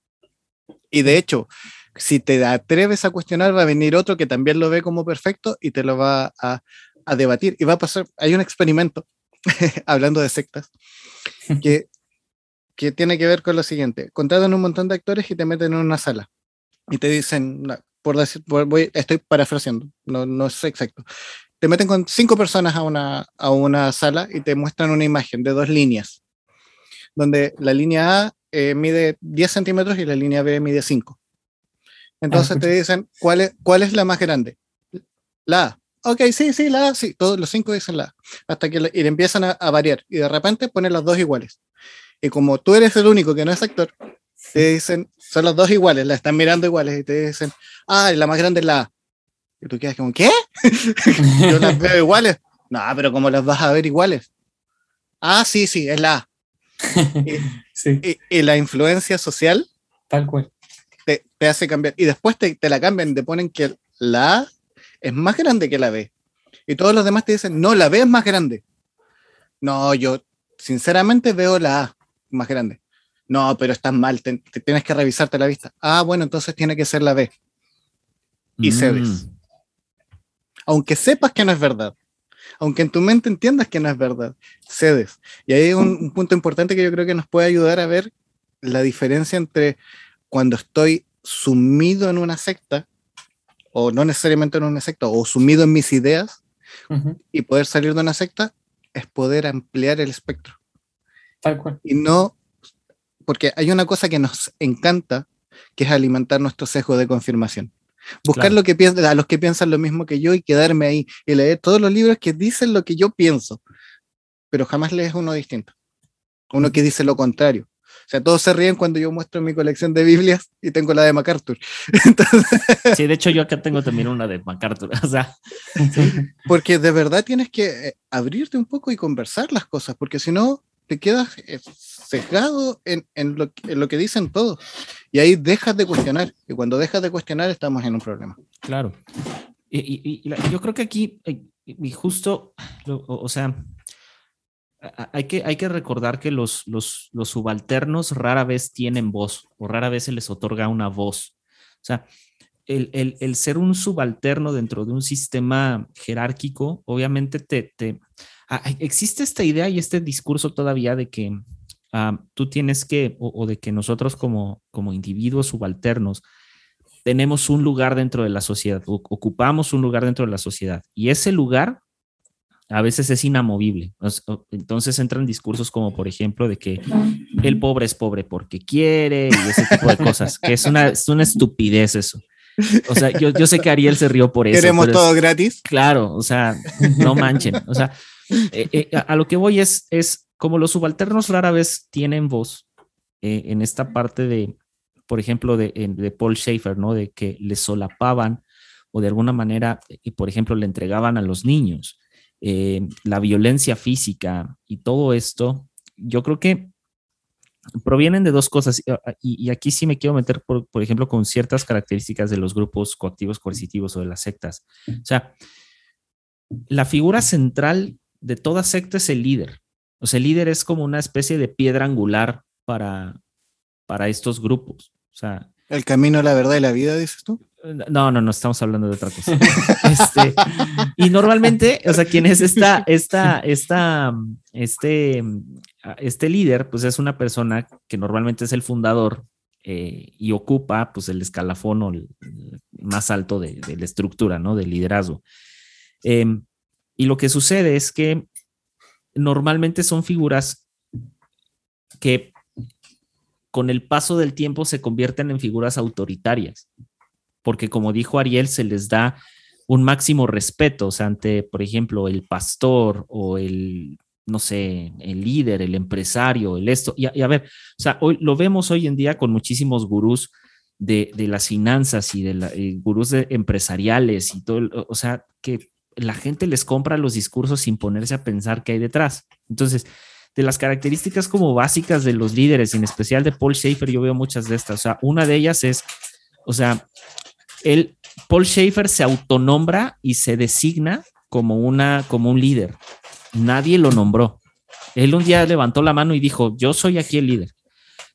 Y de hecho, si te atreves a cuestionar, va a venir otro que también lo ve como perfecto y te lo va a, a debatir. Y va a pasar, hay un experimento, hablando de sectas, que, que tiene que ver con lo siguiente. Contratan un montón de actores y te meten en una sala. Y te dicen, por decir, voy, estoy parafraseando, no, no es exacto. Te meten con cinco personas a una, a una sala y te muestran una imagen de dos líneas, donde la línea A eh, mide 10 centímetros y la línea B mide 5. Entonces ah, te dicen, ¿cuál es, ¿cuál es la más grande? La A. Ok, sí, sí, la A, sí. Todos los cinco dicen la A. Hasta que y le empiezan a, a, variar. Y de repente ponen las dos iguales. Y como tú eres el único que no es actor, te dicen, son los dos iguales, la están mirando iguales y te dicen, ah, la más grande es la A. Y tú quedas como, ¿qué? Yo las veo iguales. No, pero ¿cómo las vas a ver iguales? Ah, sí, sí, es la A. Y, Sí, y- y la influencia social tal cual. te, te hace cambiar. Y después te, te la cambian, te ponen que la A es más grande que la B. Y todos los demás te dicen, no, la B es más grande. No, yo sinceramente veo la A más grande. No, pero estás mal, te, te tienes que revisarte la vista. Ah, bueno, entonces tiene que ser la B. Y. Mm, Aunque sepas que no es verdad. Aunque en tu mente entiendas que no es verdad, cedes. Y ahí hay un, un punto importante que yo creo que nos puede ayudar a ver la diferencia entre cuando estoy sumido en una secta, o no necesariamente en una secta, o sumido en mis ideas, y poder salir de una secta, es poder ampliar el espectro. Tal cual. Y no, porque hay una cosa que nos encanta, que es alimentar nuestro sesgo de confirmación. Buscar Claro. lo que piensan, a los que piensan lo mismo que yo y quedarme ahí y leer todos los libros que dicen lo que yo pienso, pero jamás lees uno distinto, uno que dice lo contrario. O sea, todos se ríen cuando yo muestro mi colección de Biblias y tengo la de MacArthur. Entonces, Sí, de hecho yo acá tengo también una de MacArthur. O sea, porque de verdad tienes que eh, abrirte un poco y conversar las cosas, porque si no, te quedas eh, sesgado en, en lo, en lo que dicen todos. Y ahí dejas de cuestionar. Y cuando dejas de cuestionar, estamos en un problema. Claro. Y, y- y la- yo creo que aquí, y justo, lo- o, o sea, hay que, hay que recordar que los, los, los subalternos rara vez tienen voz o rara vez se les otorga una voz. O sea, el, el- el ser un subalterno dentro de un sistema jerárquico, obviamente te, te- existe esta idea y este discurso todavía de que ah, tú tienes que, o, o de que nosotros como, como individuos subalternos, tenemos un lugar dentro de la sociedad, ocupamos un lugar dentro de la sociedad y ese lugar a veces es inamovible. Entonces entran discursos como, por ejemplo, de que el pobre es pobre porque quiere y ese tipo de cosas, que es una, es una estupidez eso. O sea, yo, yo sé que Ariel se rió por eso. Queremos es- todo gratis. Claro, o sea, no manchen. O sea, eh, eh, a, a lo que voy es, es como los subalternos rara vez tienen voz eh, en esta parte de, por ejemplo, de, Paul Schaefer, ¿no? De que le solapaban o de alguna manera, y por ejemplo, le entregaban a los niños eh, la violencia física y todo esto. Yo creo que provienen de dos cosas, y- y, y aquí sí me quiero meter, por, por ejemplo, con ciertas características de los grupos coactivos coercitivos o de las sectas. O sea, la figura central de toda secta es el líder. O sea, el líder es como una especie de piedra angular para, para estos grupos. O sea, El camino, la verdad y la vida, dices tú. no, no, no, estamos hablando de otra cosa. Este, y normalmente, o sea, quien es esta, esta, esta, este, este líder, pues es una persona que normalmente es el fundador eh, y ocupa, pues, el escalafón o el- más alto de, de la estructura, ¿no? Del liderazgo. Em, y lo que sucede es que normalmente son figuras que con el paso del tiempo se convierten en figuras autoritarias, porque como dijo Ariel, se les da un máximo respeto, o sea, ante, por ejemplo, el pastor o el, no sé, el líder, el empresario, el esto. Y a, ver, o sea, hoy lo vemos hoy en día con muchísimos gurús de, de las finanzas y de la, eh, gurús de empresariales y todo, o sea, que la gente les compra los discursos sin ponerse a pensar qué hay detrás. Entonces, de las características como básicas de los líderes, en especial de Paul Schaefer, yo veo muchas de estas. O sea, una de ellas es, o sea, él, Paul Schaefer se autonombra y se designa como, una, como un líder. Nadie lo nombró. Él un día levantó la mano y dijo, yo soy aquí el líder.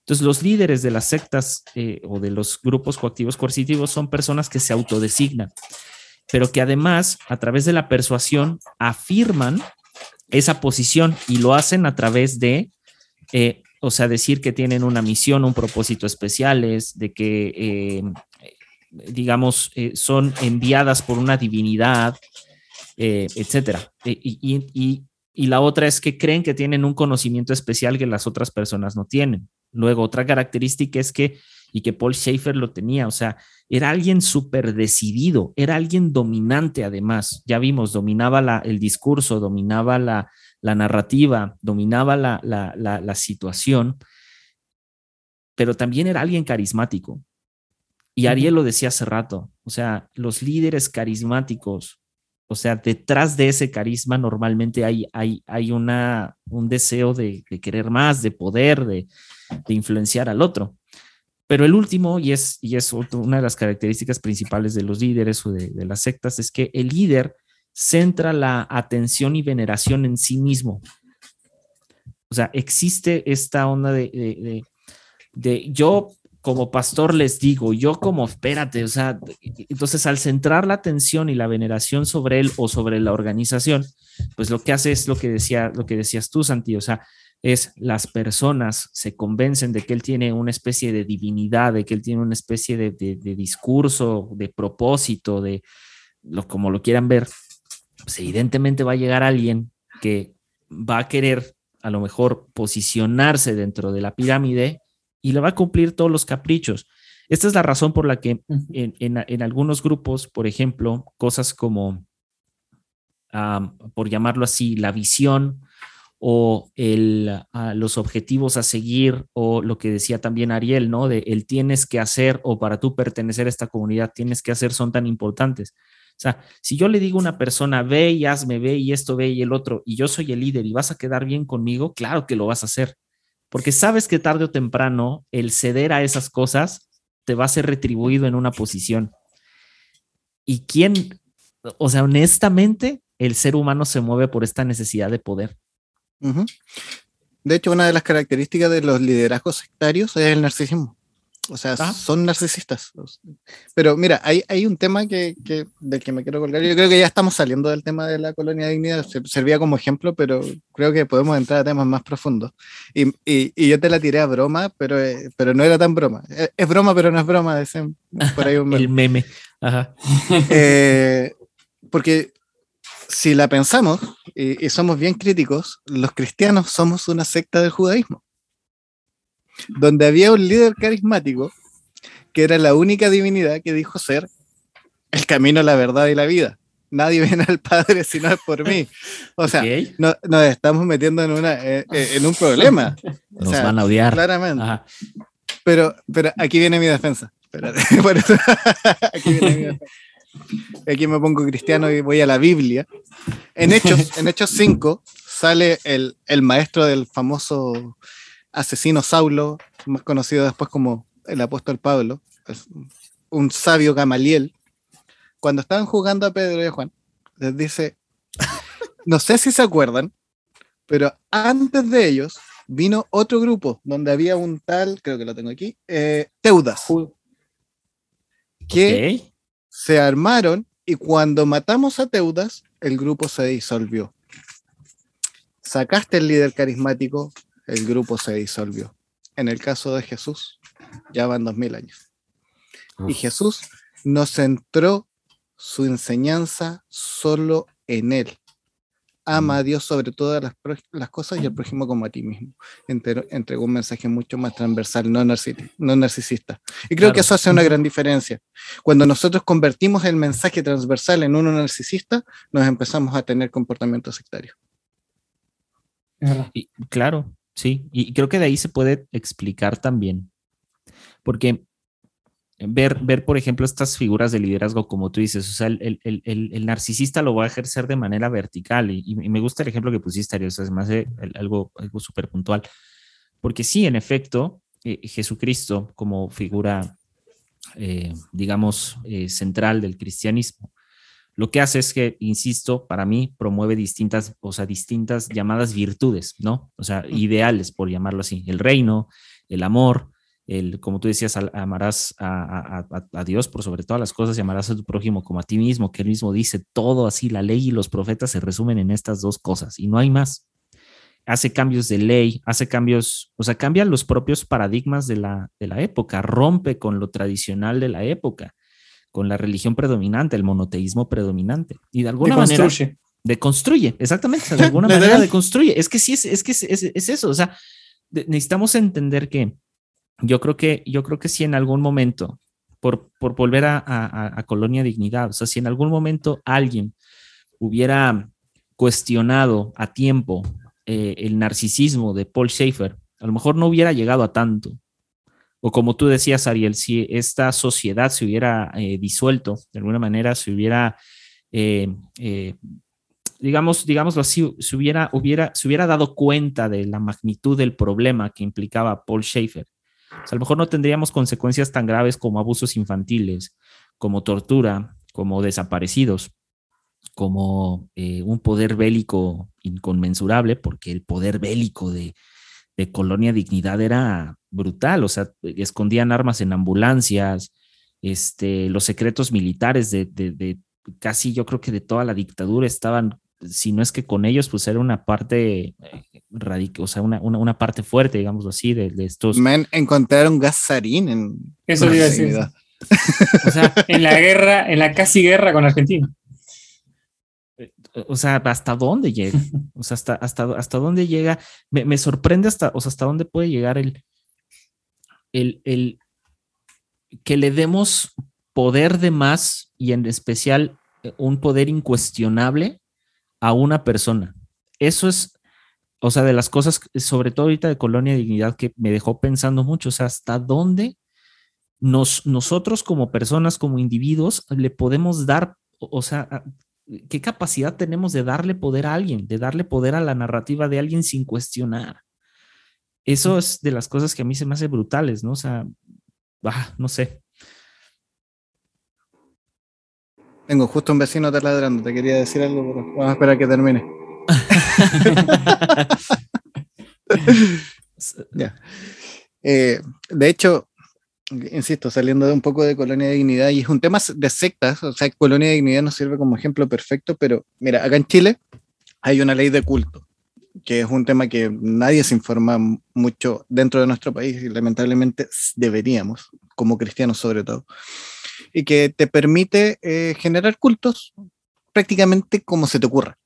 Entonces, los líderes de las sectas eh, o de los grupos coactivos coercitivos son personas que se autodesignan, pero que además, a través de la persuasión, afirman esa posición y lo hacen a través de, eh, o sea, decir que tienen una misión, un propósito especiales, de que, eh, digamos, eh, son enviadas por una divinidad, eh, etcétera. Y- y la otra es que creen que tienen un conocimiento especial que las otras personas no tienen. Luego, otra característica es que, y que Paul Schaefer lo tenía, o sea, era alguien súper decidido, era alguien dominante además. Ya vimos, dominaba la, el discurso, dominaba la, la narrativa, dominaba la, la, situación, pero también era alguien carismático. Y Ariel lo decía hace rato, o sea, los líderes carismáticos, o sea, detrás de ese carisma normalmente hay, hay, hay una, un deseo de, querer más, de poder, de, influenciar al otro. Pero el último, y es, y es una de las características principales de los líderes o de, de las sectas, es que el líder centra la atención y veneración en sí mismo. O sea, existe esta onda de, de, yo como pastor les digo, yo como, espérate, o sea, entonces al centrar la atención y la veneración sobre él o sobre la organización, pues lo que hace es lo que decía, lo que decías tú, Santi, o sea, es las personas se convencen de que él tiene una especie de divinidad, de que él tiene una especie de, de discurso, de propósito, de lo como lo quieran ver, pues evidentemente va a llegar alguien que va a querer a lo mejor posicionarse dentro de la pirámide y le va a cumplir todos los caprichos. Esta es la razón por la que en, algunos grupos, por ejemplo, cosas como, por llamarlo así, la visión o el, ah, los objetivos a seguir o lo que decía también Ariel, ¿no? De el tienes que hacer o para tú pertenecer a esta comunidad tienes que hacer son tan importantes o sea, si yo le digo a una persona, ve y hazme, ve y esto, ve y el otro, y yo soy el líder y vas a quedar bien conmigo, claro que lo vas a hacer. Porque sabes que tarde o temprano el ceder a esas cosas te va a ser retribuido en una posición. ¿Y quién? O sea, honestamente, el ser humano se mueve por esta necesidad de poder. De hecho, una de las características de los liderazgos sectarios es el narcisismo. O sea, son narcisistas. Pero mira, hay, hay un tema que, que, del que me quiero colgar. Yo creo que ya estamos saliendo del tema de la colonia de dignidad. servía como ejemplo, pero creo que podemos entrar a temas más profundos. Y, y, y yo te la tiré a broma, pero, eh, pero no era tan broma. Es, broma, pero no es broma. Es por ahí un meme. El meme. Ajá. Eh, porque si la pensamos y, y somos bien críticos, los cristianos somos una secta del judaísmo donde había un líder carismático que era la única divinidad que dijo ser el camino, la verdad y la vida. Nadie viene al Padre si no es por mí. O sea, nos estamos metiendo en, una, eh, eh, en un problema. Nos van a odiar. Claramente. Pero, pero aquí viene mi defensa. aquí viene mi defensa. Aquí me pongo cristiano y voy a la Biblia. En Hechos, en Hechos 5 sale el, el maestro del famoso asesino Saulo, más conocido después como el apóstol Pablo, un sabio Gamaliel, cuando estaban jugando a Pedro y a Juan, les dice, no sé si se acuerdan, pero antes de ellos vino otro grupo donde había un tal, creo que lo tengo aquí, eh, Teudas, que se armaron y cuando matamos a Teudas, el grupo se disolvió. Sacaste el líder carismático, el grupo se disolvió. En el caso de Jesús, ya van dos mil años. Y Jesús no centró su enseñanza solo en él. Ama a mm. Dios sobre todas las, cosas y al prójimo como a ti mismo. Entregó un mensaje mucho más transversal, no, narcisista. Y creo que eso hace una gran diferencia. Cuando nosotros convertimos el mensaje transversal en uno narcisista, nos empezamos a tener comportamientos sectarios. Y, claro, Sí, y creo que de ahí se puede explicar también, porque ver, ver por ejemplo, estas figuras de liderazgo, como tú dices, o sea, el, el, el, narcisista lo va a ejercer de manera vertical, y, me gusta el ejemplo que pusiste, Ariel, o sea, es más algo, algo súper puntual, porque sí, en efecto, eh, Jesucristo como figura, eh, digamos, eh, central del cristianismo, lo que hace es que, insisto, para mí promueve distintas, o sea, distintas llamadas virtudes, ¿no? O sea, ideales, por llamarlo así. El reino, el amor, el, como tú decías, amarás a, Dios por sobre todas las cosas y amarás a tu prójimo como a ti mismo, que él mismo dice todo así, la ley y los profetas se resumen en estas dos cosas y no hay más. Hace cambios de ley, hace cambios, o sea, cambian los propios paradigmas de la, de la época, rompe con lo tradicional de la época con la religión predominante, el monoteísmo predominante. Y de alguna manera... Deconstruye, exactamente, de alguna manera deconstruye. Es que sí, es, es que es, es, eso, o sea, necesitamos entender que yo creo que, yo creo que si en algún momento, por, por volver a, Colonia Dignidad, o sea, si en algún momento alguien hubiera cuestionado a tiempo eh, el narcisismo de Paul Schaefer, a lo mejor no hubiera llegado a tanto. O como tú decías, Ariel, si esta sociedad se hubiera eh, disuelto, de alguna manera se hubiera, eh, digamos, digámoslo así, se hubiera, hubiera, se hubiera dado cuenta de la magnitud del problema que implicaba Paul Schaefer. A lo mejor no tendríamos consecuencias tan graves como abusos infantiles, como tortura, como desaparecidos como eh, un poder bélico inconmensurable, porque el poder bélico de, Colonia Dignidad era brutal, o sea, escondían armas en ambulancias, este, los secretos militares de, casi yo creo que de toda la dictadura estaban, si no es que con ellos, pues era una parte eh, o sea, una, parte fuerte, digamos así, de, estos. Men, encontraron gasarín en. Eso iba a decir. o sea, en la guerra, en la casi guerra con Argentina o sea, ¿hasta dónde llega? O sea, hasta, hasta, hasta dónde llega. Me, sorprende hasta, o sea, hasta dónde puede llegar el, el, el, que le demos poder de más y en especial eh, un poder incuestionable a una persona. Eso es, o sea, de las cosas, sobre todo ahorita de Colonia Dignidad, que me dejó pensando mucho, o sea, hasta dónde nos, nosotros como personas, como individuos, le podemos dar, o sea, qué capacidad tenemos de darle poder a alguien, de darle poder a la narrativa de alguien sin cuestionar. Eso es de las cosas que a mí se me hace brutales, ¿no? O sea, ah, no sé. Tengo justo un vecino ladrando, te quería decir algo, pero vamos a esperar a que termine. ya. Eh, de hecho, insisto, saliendo de un poco de Colonia de Dignidad, y es un tema de sectas, o sea, Colonia de Dignidad nos sirve como ejemplo perfecto, pero mira, acá en Chile hay una ley de culto, que es un tema que nadie se informa mucho dentro de nuestro país y lamentablemente deberíamos, como cristianos sobre todo, y que te permite eh, generar cultos prácticamente como se te ocurra.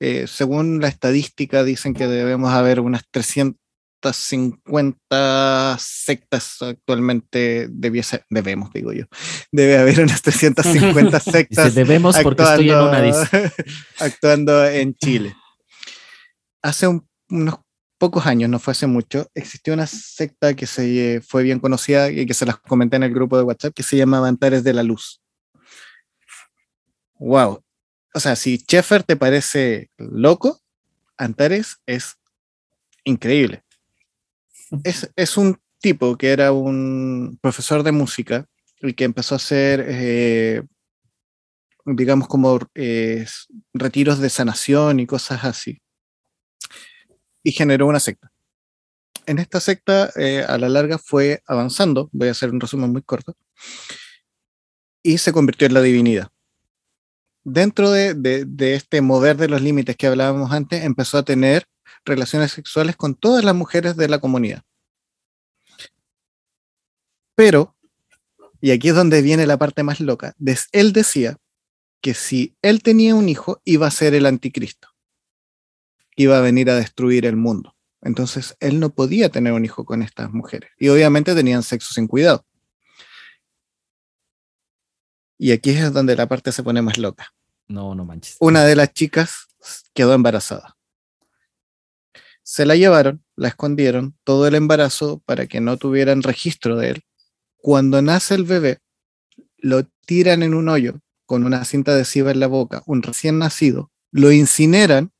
Eh, según la estadística, dicen que debemos haber unas 300, 350 sectas actualmente debiese, debemos, digo yo. Debe haber unas 350 sectas. debemos porque estoy en una actuando en Chile. Hace unos pocos años, no fue hace mucho, existió una secta que se fue bien conocida y que se las comenté en el grupo de WhatsApp que se llama Antares de la Luz. Wow. O sea, si Sheffer te parece loco, Antares es increíble es, un tipo que era un profesor de música y que empezó a hacer, eh, digamos, como eh, retiros de sanación y cosas así. Y generó una secta. En esta secta, eh, a la larga, fue avanzando, voy a hacer un resumen muy corto, y se convirtió en la divinidad. Dentro de, este mover de los límites que hablábamos antes, empezó a tener relaciones sexuales con todas las mujeres de la comunidad. Pero, y aquí es donde viene la parte más loca, él decía que si él tenía un hijo, iba a ser el anticristo, iba a venir a destruir el mundo. Entonces, él no podía tener un hijo con estas mujeres. Y obviamente tenían sexo sin cuidado. Y aquí es donde la parte se pone más loca. No, no manches. Una de las chicas quedó embarazada. Se la llevaron, la escondieron, todo el embarazo para que no tuvieran registro de él. Cuando nace el bebé, lo tiran en un hoyo con una cinta adhesiva en la boca, un recién nacido, lo incineran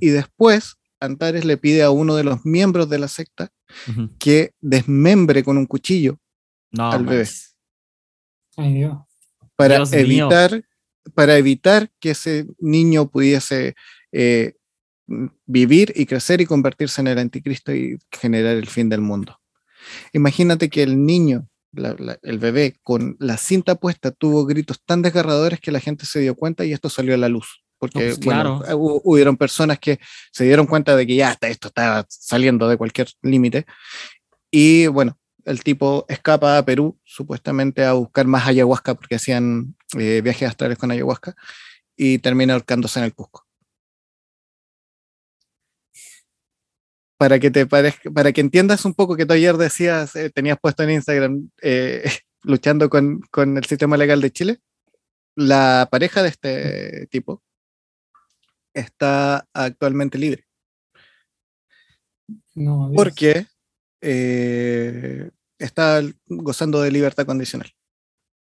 y después Antares le pide a uno de los miembros de la secta que desmembre con un cuchillo al bebé. Ay, Dios. Para evitar para evitar que ese niño pudiese eh, vivir y crecer y convertirse en el anticristo y generar el fin del mundo. Imagínate que el niño, el bebé, con la cinta puesta, tuvo gritos tan desgarradores que la gente se dio cuenta y esto salió a la luz. Porque pues bueno, hubieron personas que se dieron cuenta de que ya esto estaba saliendo de cualquier límite. Y bueno, el tipo escapa a Perú, supuestamente a buscar más ayahuasca, porque hacían eh, viajes astrales con ayahuasca, y termina ahorcándose en el Cusco. Para que te parezca, para que entiendas un poco que tú ayer decías, eh, tenías puesto en Instagram eh, luchando con, con el sistema legal de Chile, la pareja de este tipo está actualmente libre. No, Dios. Porque eh, está gozando de libertad condicional.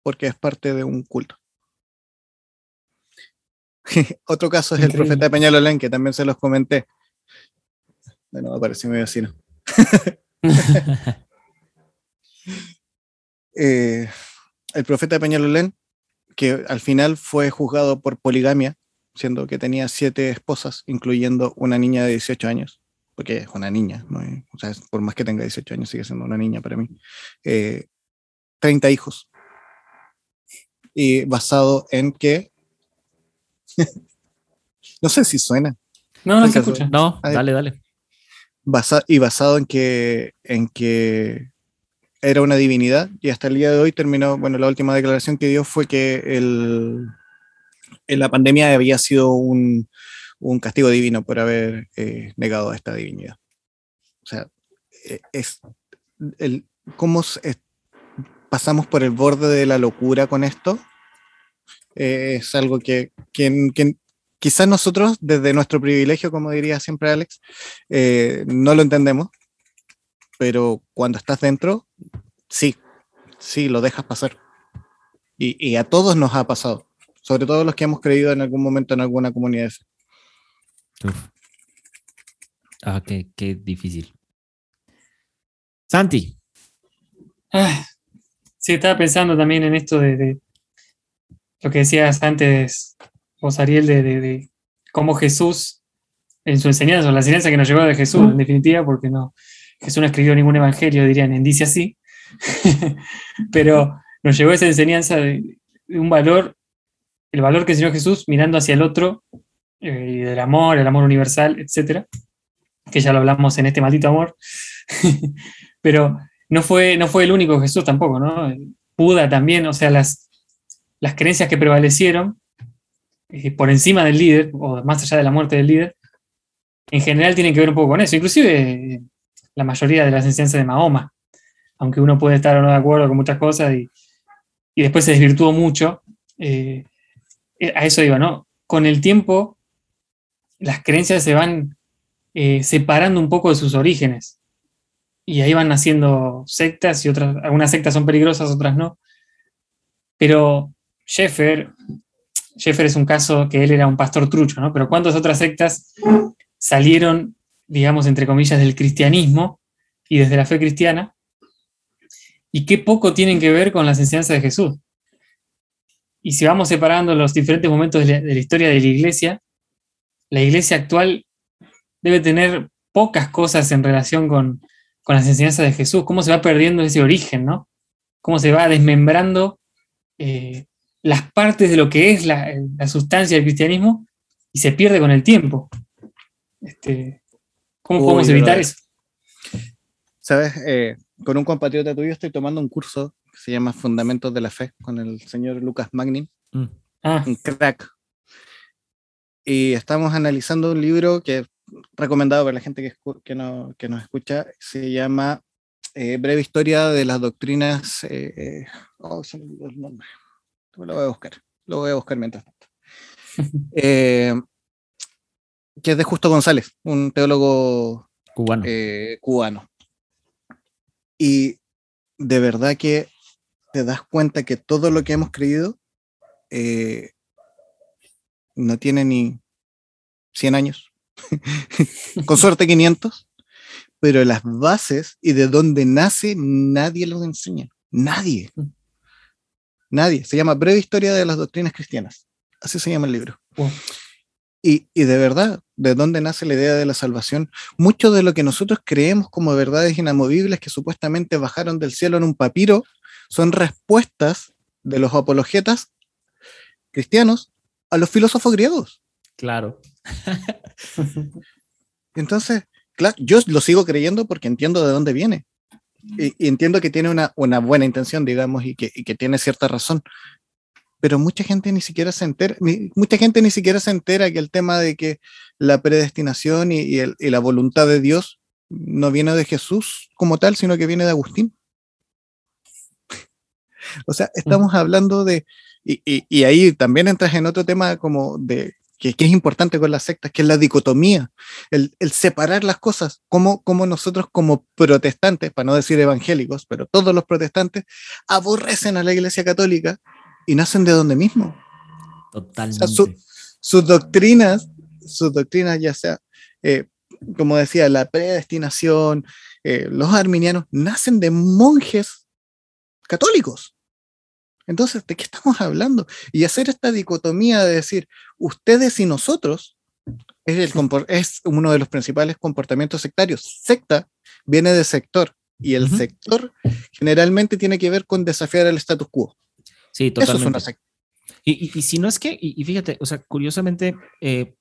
Porque es parte de un culto. Otro caso es el profeta de Peñalolén, que también se los comenté. Bueno, apareció mi vecino. Eh, el profeta Peñalolén, que al final fue juzgado por poligamia, siendo que tenía siete esposas, incluyendo una niña de 18 años, porque es una niña, ¿no? O sea, por más que tenga 18 años, sigue siendo una niña para mí. Eh, 30 hijos. Y basado en que... no sé si suena. No, no se escucha. no, Ay. dale, dale. basa- y basado en que, en que era una divinidad y hasta el día de hoy terminó, bueno, la última declaración que dio fue que el, la pandemia había sido un, un castigo divino por haber eh, negado a esta divinidad. O sea, eh, es el, cómo pasamos por el borde de la locura con esto, eh, es algo que, que- que quizás nosotros, desde nuestro privilegio, como diría siempre Alex, eh, no lo entendemos, pero cuando estás dentro, sí, sí, lo dejas pasar. Y a todos nos ha pasado, sobre todo los que hemos creído en algún momento en alguna comunidad. de fe. Uf. Ah, qué, qué difícil. Santi, Ah, sí, estaba pensando también en esto de, de lo que decías antes, vos Ariel, de, de- de cómo Jesús, en su enseñanza, o la enseñanza que nos llevó de Jesús, en definitiva, porque no, Jesús no escribió ningún evangelio, dirían, en dice así, pero nos llevó esa enseñanza de, de un valor, el valor que enseñó Jesús mirando hacia el otro, eh, del amor, el amor universal, etcétera, que ya lo hablamos en este maldito amor, pero no fue, no fue el único Jesús tampoco, ¿no? Buda también, o sea, las, las creencias que prevalecieron eh, por encima del líder, o más allá de la muerte del líder, en general tienen que ver un poco con eso. Inclusive eh, la mayoría de las enseñanzas de Mahoma, aunque uno puede estar o no de acuerdo con muchas cosas y, y después se desvirtuó mucho, eh, a eso iba, ¿no? Con el tiempo, las creencias se van eh, separando un poco de sus orígenes y ahí van naciendo sectas y otras, algunas sectas son peligrosas, otras no. Pero Sheffer, Sheffer es un caso que él era un pastor trucho, ¿no? Pero ¿cuántas otras sectas salieron, digamos, entre comillas, del cristianismo y desde la fe cristiana? Y qué poco tienen que ver con las enseñanzas de Jesús. Y si vamos separando los diferentes momentos de la, de la historia de la iglesia, la iglesia actual debe tener pocas cosas en relación con, con las enseñanzas de Jesús, cómo se va perdiendo ese origen, ¿no? Cómo se va desmembrando eh, las partes de lo que es la, la, sustancia del cristianismo y se pierde con el tiempo. Este, ¿Cómo Uy, podemos evitar eso? Sabes, Eh, con un compatriota tuyo estoy tomando un curso que se llama Fundamentos de la Fe con el señor Lucas Magnin, mm, Ah, un crack. Y estamos analizando un libro que es recomendado para la gente que, que, no, que nos escucha. Se llama eh, Breve Historia de las Doctrinas. eh, eh, oh, se me olvidó el nombre. Lo voy a buscar. Lo voy a buscar mientras tanto. Eh, que es de Justo González, un teólogo cubano. eh, cubano. Y de verdad que te das cuenta que todo lo que hemos creído eh, no tiene ni 100 años, con suerte 500, pero las bases y de dónde nace nadie lo enseña, nadie, nadie. Se llama Breve Historia de las Doctrinas Cristianas, así se llama el libro. Wow. Y, y de verdad, ¿de dónde nace la idea de la salvación? Mucho de lo que nosotros creemos como verdades inamovibles que supuestamente bajaron del cielo en un papiro son respuestas de los apologetas cristianos a los filósofos griegos. claro. Entonces, claro, yo lo sigo creyendo porque entiendo de dónde viene. Y, y entiendo que tiene una, una buena intención, digamos, y que, y que tiene cierta razón. Pero mucha gente ni siquiera se entera, ni- mucha gente ni siquiera se entera que el tema de que la predestinación y, y el- y la voluntad de Dios no viene de Jesús como tal, sino que viene de Agustín. O sea, estamos hablando de, y, y- y ahí también entras en otro tema como de que, es importante con las sectas, que es la dicotomía, el, separar las cosas, como, como nosotros como protestantes, para no decir evangélicos, pero todos los protestantes, aborrecen a la Iglesia Católica y nacen de donde mismo. Totalmente. sus doctrinas, sus doctrinas ya sea, eh, como decía, la predestinación, eh, los arminianos, nacen de monjes católicos. Entonces, ¿de qué estamos hablando? Y hacer esta dicotomía de decir, ustedes y nosotros, es, el, es uno de los principales comportamientos sectarios. Secta viene de sector, y el sector generalmente tiene que ver con desafiar el status quo. Sí, totalmente. Eso es una secta. Y, si no es que, y, fíjate, o sea, curiosamente, eh,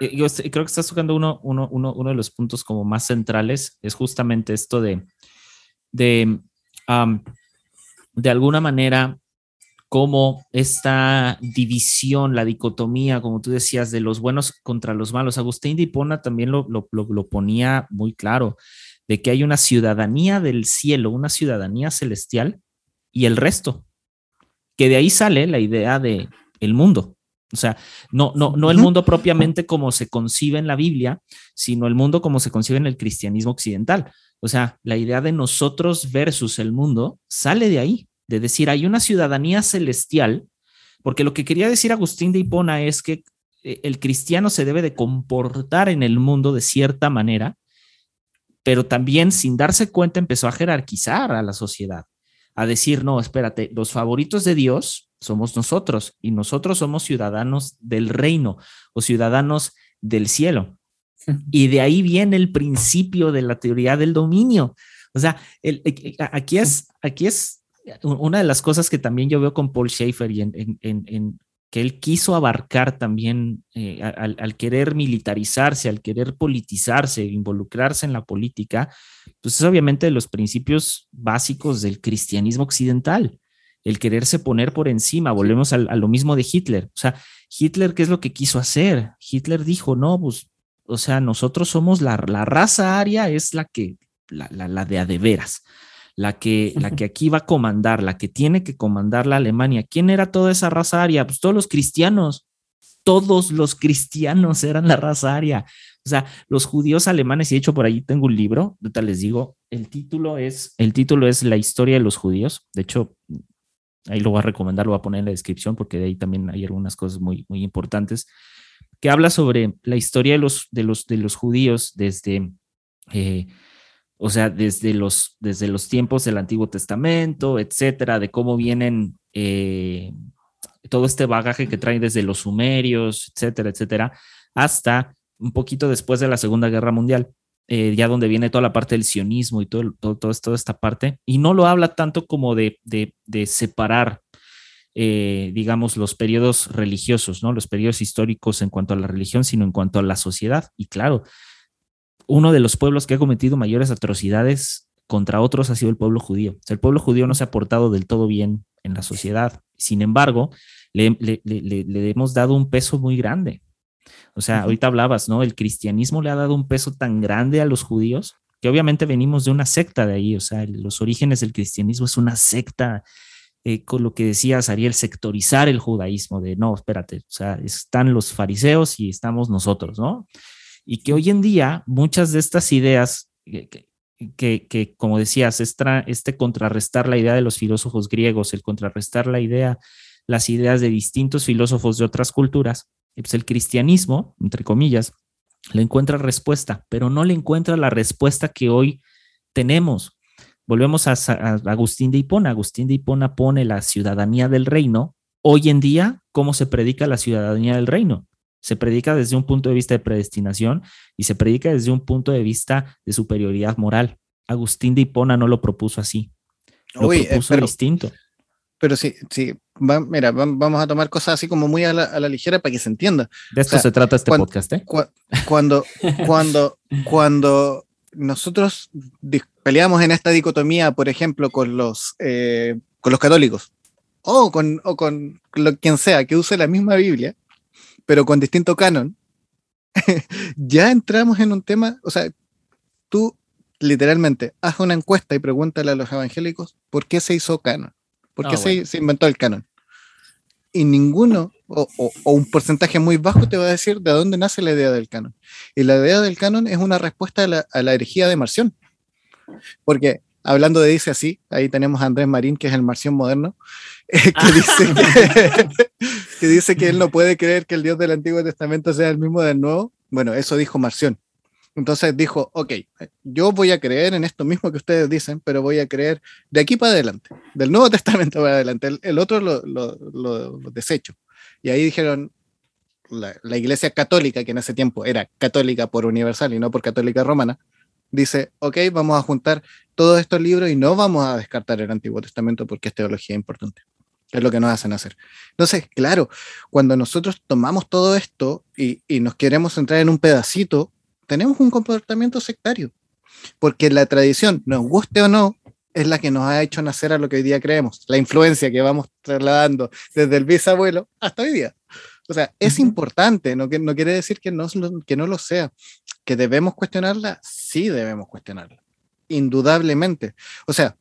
eh, yo creo que estás tocando uno, uno, uno, uno, de los puntos como más centrales, es justamente esto de, de de alguna manera, cómo esta división, la dicotomía, como tú decías, de los buenos contra los malos. Agustín de Hipona también lo, lo, ponía muy claro, de que hay una ciudadanía del cielo, una ciudadanía celestial y el resto, que de ahí sale la idea de el mundo. O sea, no, no, no el mundo propiamente como se concibe en la Biblia, sino el mundo como se concibe en el cristianismo occidental. O sea, la idea de nosotros versus el mundo sale de ahí, de decir, hay una ciudadanía celestial, porque lo que quería decir Agustín de Hipona es que eh, el cristiano se debe de comportar en el mundo de cierta manera, pero también sin darse cuenta empezó a jerarquizar a la sociedad, a decir, no, espérate, los favoritos de Dios somos nosotros y nosotros somos ciudadanos del reino o ciudadanos del cielo. Y de ahí viene el principio de la teoría del dominio. O sea, el, eh, eh, aquí, es, aquí es una de las cosas que también yo veo con Paul Schaefer y en, que él quiso abarcar también eh, al, querer militarizarse, al querer politizarse, involucrarse en la política, pues es obviamente los principios básicos del cristianismo occidental, el quererse poner por encima, volvemos a, lo mismo de Hitler, o sea, Hitler, ¿qué es lo que quiso hacer? Hitler dijo, no, pues o sea, nosotros somos la, la raza aria, es la que, la, la, de a de veras, la que, la que aquí va a comandar, la que tiene que comandar la Alemania. ¿Quién era toda esa raza aria? Pues todos los cristianos, todos los cristianos eran la raza aria. O sea, los judíos alemanes, y de hecho por ahí tengo un libro, ahorita les digo, el título es, el título es La historia de los judíos. De hecho, ahí lo voy a recomendar, lo voy a poner en la descripción porque de ahí también hay algunas cosas muy, muy importantes que habla sobre la historia de los, de los, de los judíos desde, eh, o sea, desde los, desde los tiempos del Antiguo Testamento, etcétera, de cómo vienen eh, todo este bagaje que traen desde los sumerios, etcétera, etcétera, hasta un poquito después de la Segunda Guerra Mundial. Eh, ya donde viene toda la parte del sionismo y todo, todo, todo, toda esta parte, y no lo habla tanto como de, de, de separar eh, digamos, los periodos religiosos, ¿no? Los periodos históricos en cuanto a la religión, sino en cuanto a la sociedad. Y claro, uno de los pueblos que ha cometido mayores atrocidades contra otros ha sido el pueblo judío. el pueblo judío no se ha portado del todo bien en la sociedad. Sin embargo, le, hemos dado un peso muy grande. O sea, ahorita hablabas, ¿no? El cristianismo le ha dado un peso tan grande a los judíos que obviamente venimos de una secta de ahí, o sea, los orígenes del cristianismo es una secta eh, con lo que decías, Ariel, sectorizar el judaísmo, de no, espérate, o sea, están los fariseos y estamos nosotros, ¿no? Y que hoy en día muchas de estas ideas, que, que, como decías, este contrarrestar la idea de los filósofos griegos, el contrarrestar la idea, las ideas de distintos filósofos de otras culturas, pues el cristianismo, entre comillas, le encuentra respuesta, pero no le encuentra la respuesta que hoy tenemos volvemos a, Agustín de Hipona. Agustín de Hipona pone la ciudadanía del reino. Hoy en día, ¿cómo se predica la ciudadanía del reino? Se predica desde un punto de vista de predestinación y se predica desde un punto de vista de superioridad moral. Agustín de Hipona no lo propuso así. Lo eh, propuso distinto. Pero sí, sí, mira, vamos a tomar cosas así como muy a la, ligera para que se entienda. De esto se trata este podcast, ¿eh? cuando, cuando, cuando nosotros peleamos en esta dicotomía, por ejemplo, con los, eh, con los católicos, o con, o con quien sea que use la misma Biblia, pero con distinto canon, ya entramos en un tema, o sea, tú literalmente haz una encuesta y pregúntale a los evangélicos por qué se hizo canon, por qué ah, se, se, inventó el canon. Y ninguno o, un porcentaje muy bajo te va a decir de dónde nace la idea del canon. Y la idea del canon es una respuesta a la, a la herejía de Marción. Porque hablando de dice así, ahí tenemos a Andrés Marín, que es el marción moderno, eh, que, dice que, dice que él no puede creer que el Dios del Antiguo Testamento sea el mismo del Nuevo. Bueno, eso dijo Marción. Entonces dijo, ok, yo voy a creer en esto mismo que ustedes dicen, pero voy a creer de aquí para adelante, del Nuevo Testamento para adelante. El, otro lo, lo, desecho. Y ahí dijeron, la, Iglesia Católica, que en ese tiempo era católica por universal y no por católica romana, dice, ok, vamos a juntar todos estos libros y no vamos a descartar el Antiguo Testamento porque es teología importante. Es lo que nos hacen hacer. Entonces, claro, cuando nosotros tomamos todo esto y, y nos queremos centrar en un pedacito, tenemos un comportamiento sectario. Porque la tradición, nos guste o no, es la que nos ha hecho nacer a lo que hoy día creemos. La influencia que vamos trasladando desde el bisabuelo hasta hoy día. O sea, es importante, no, no quiere decir que no, que no lo sea. ¿Que debemos cuestionarla? Sí debemos cuestionarla, indudablemente. O sea,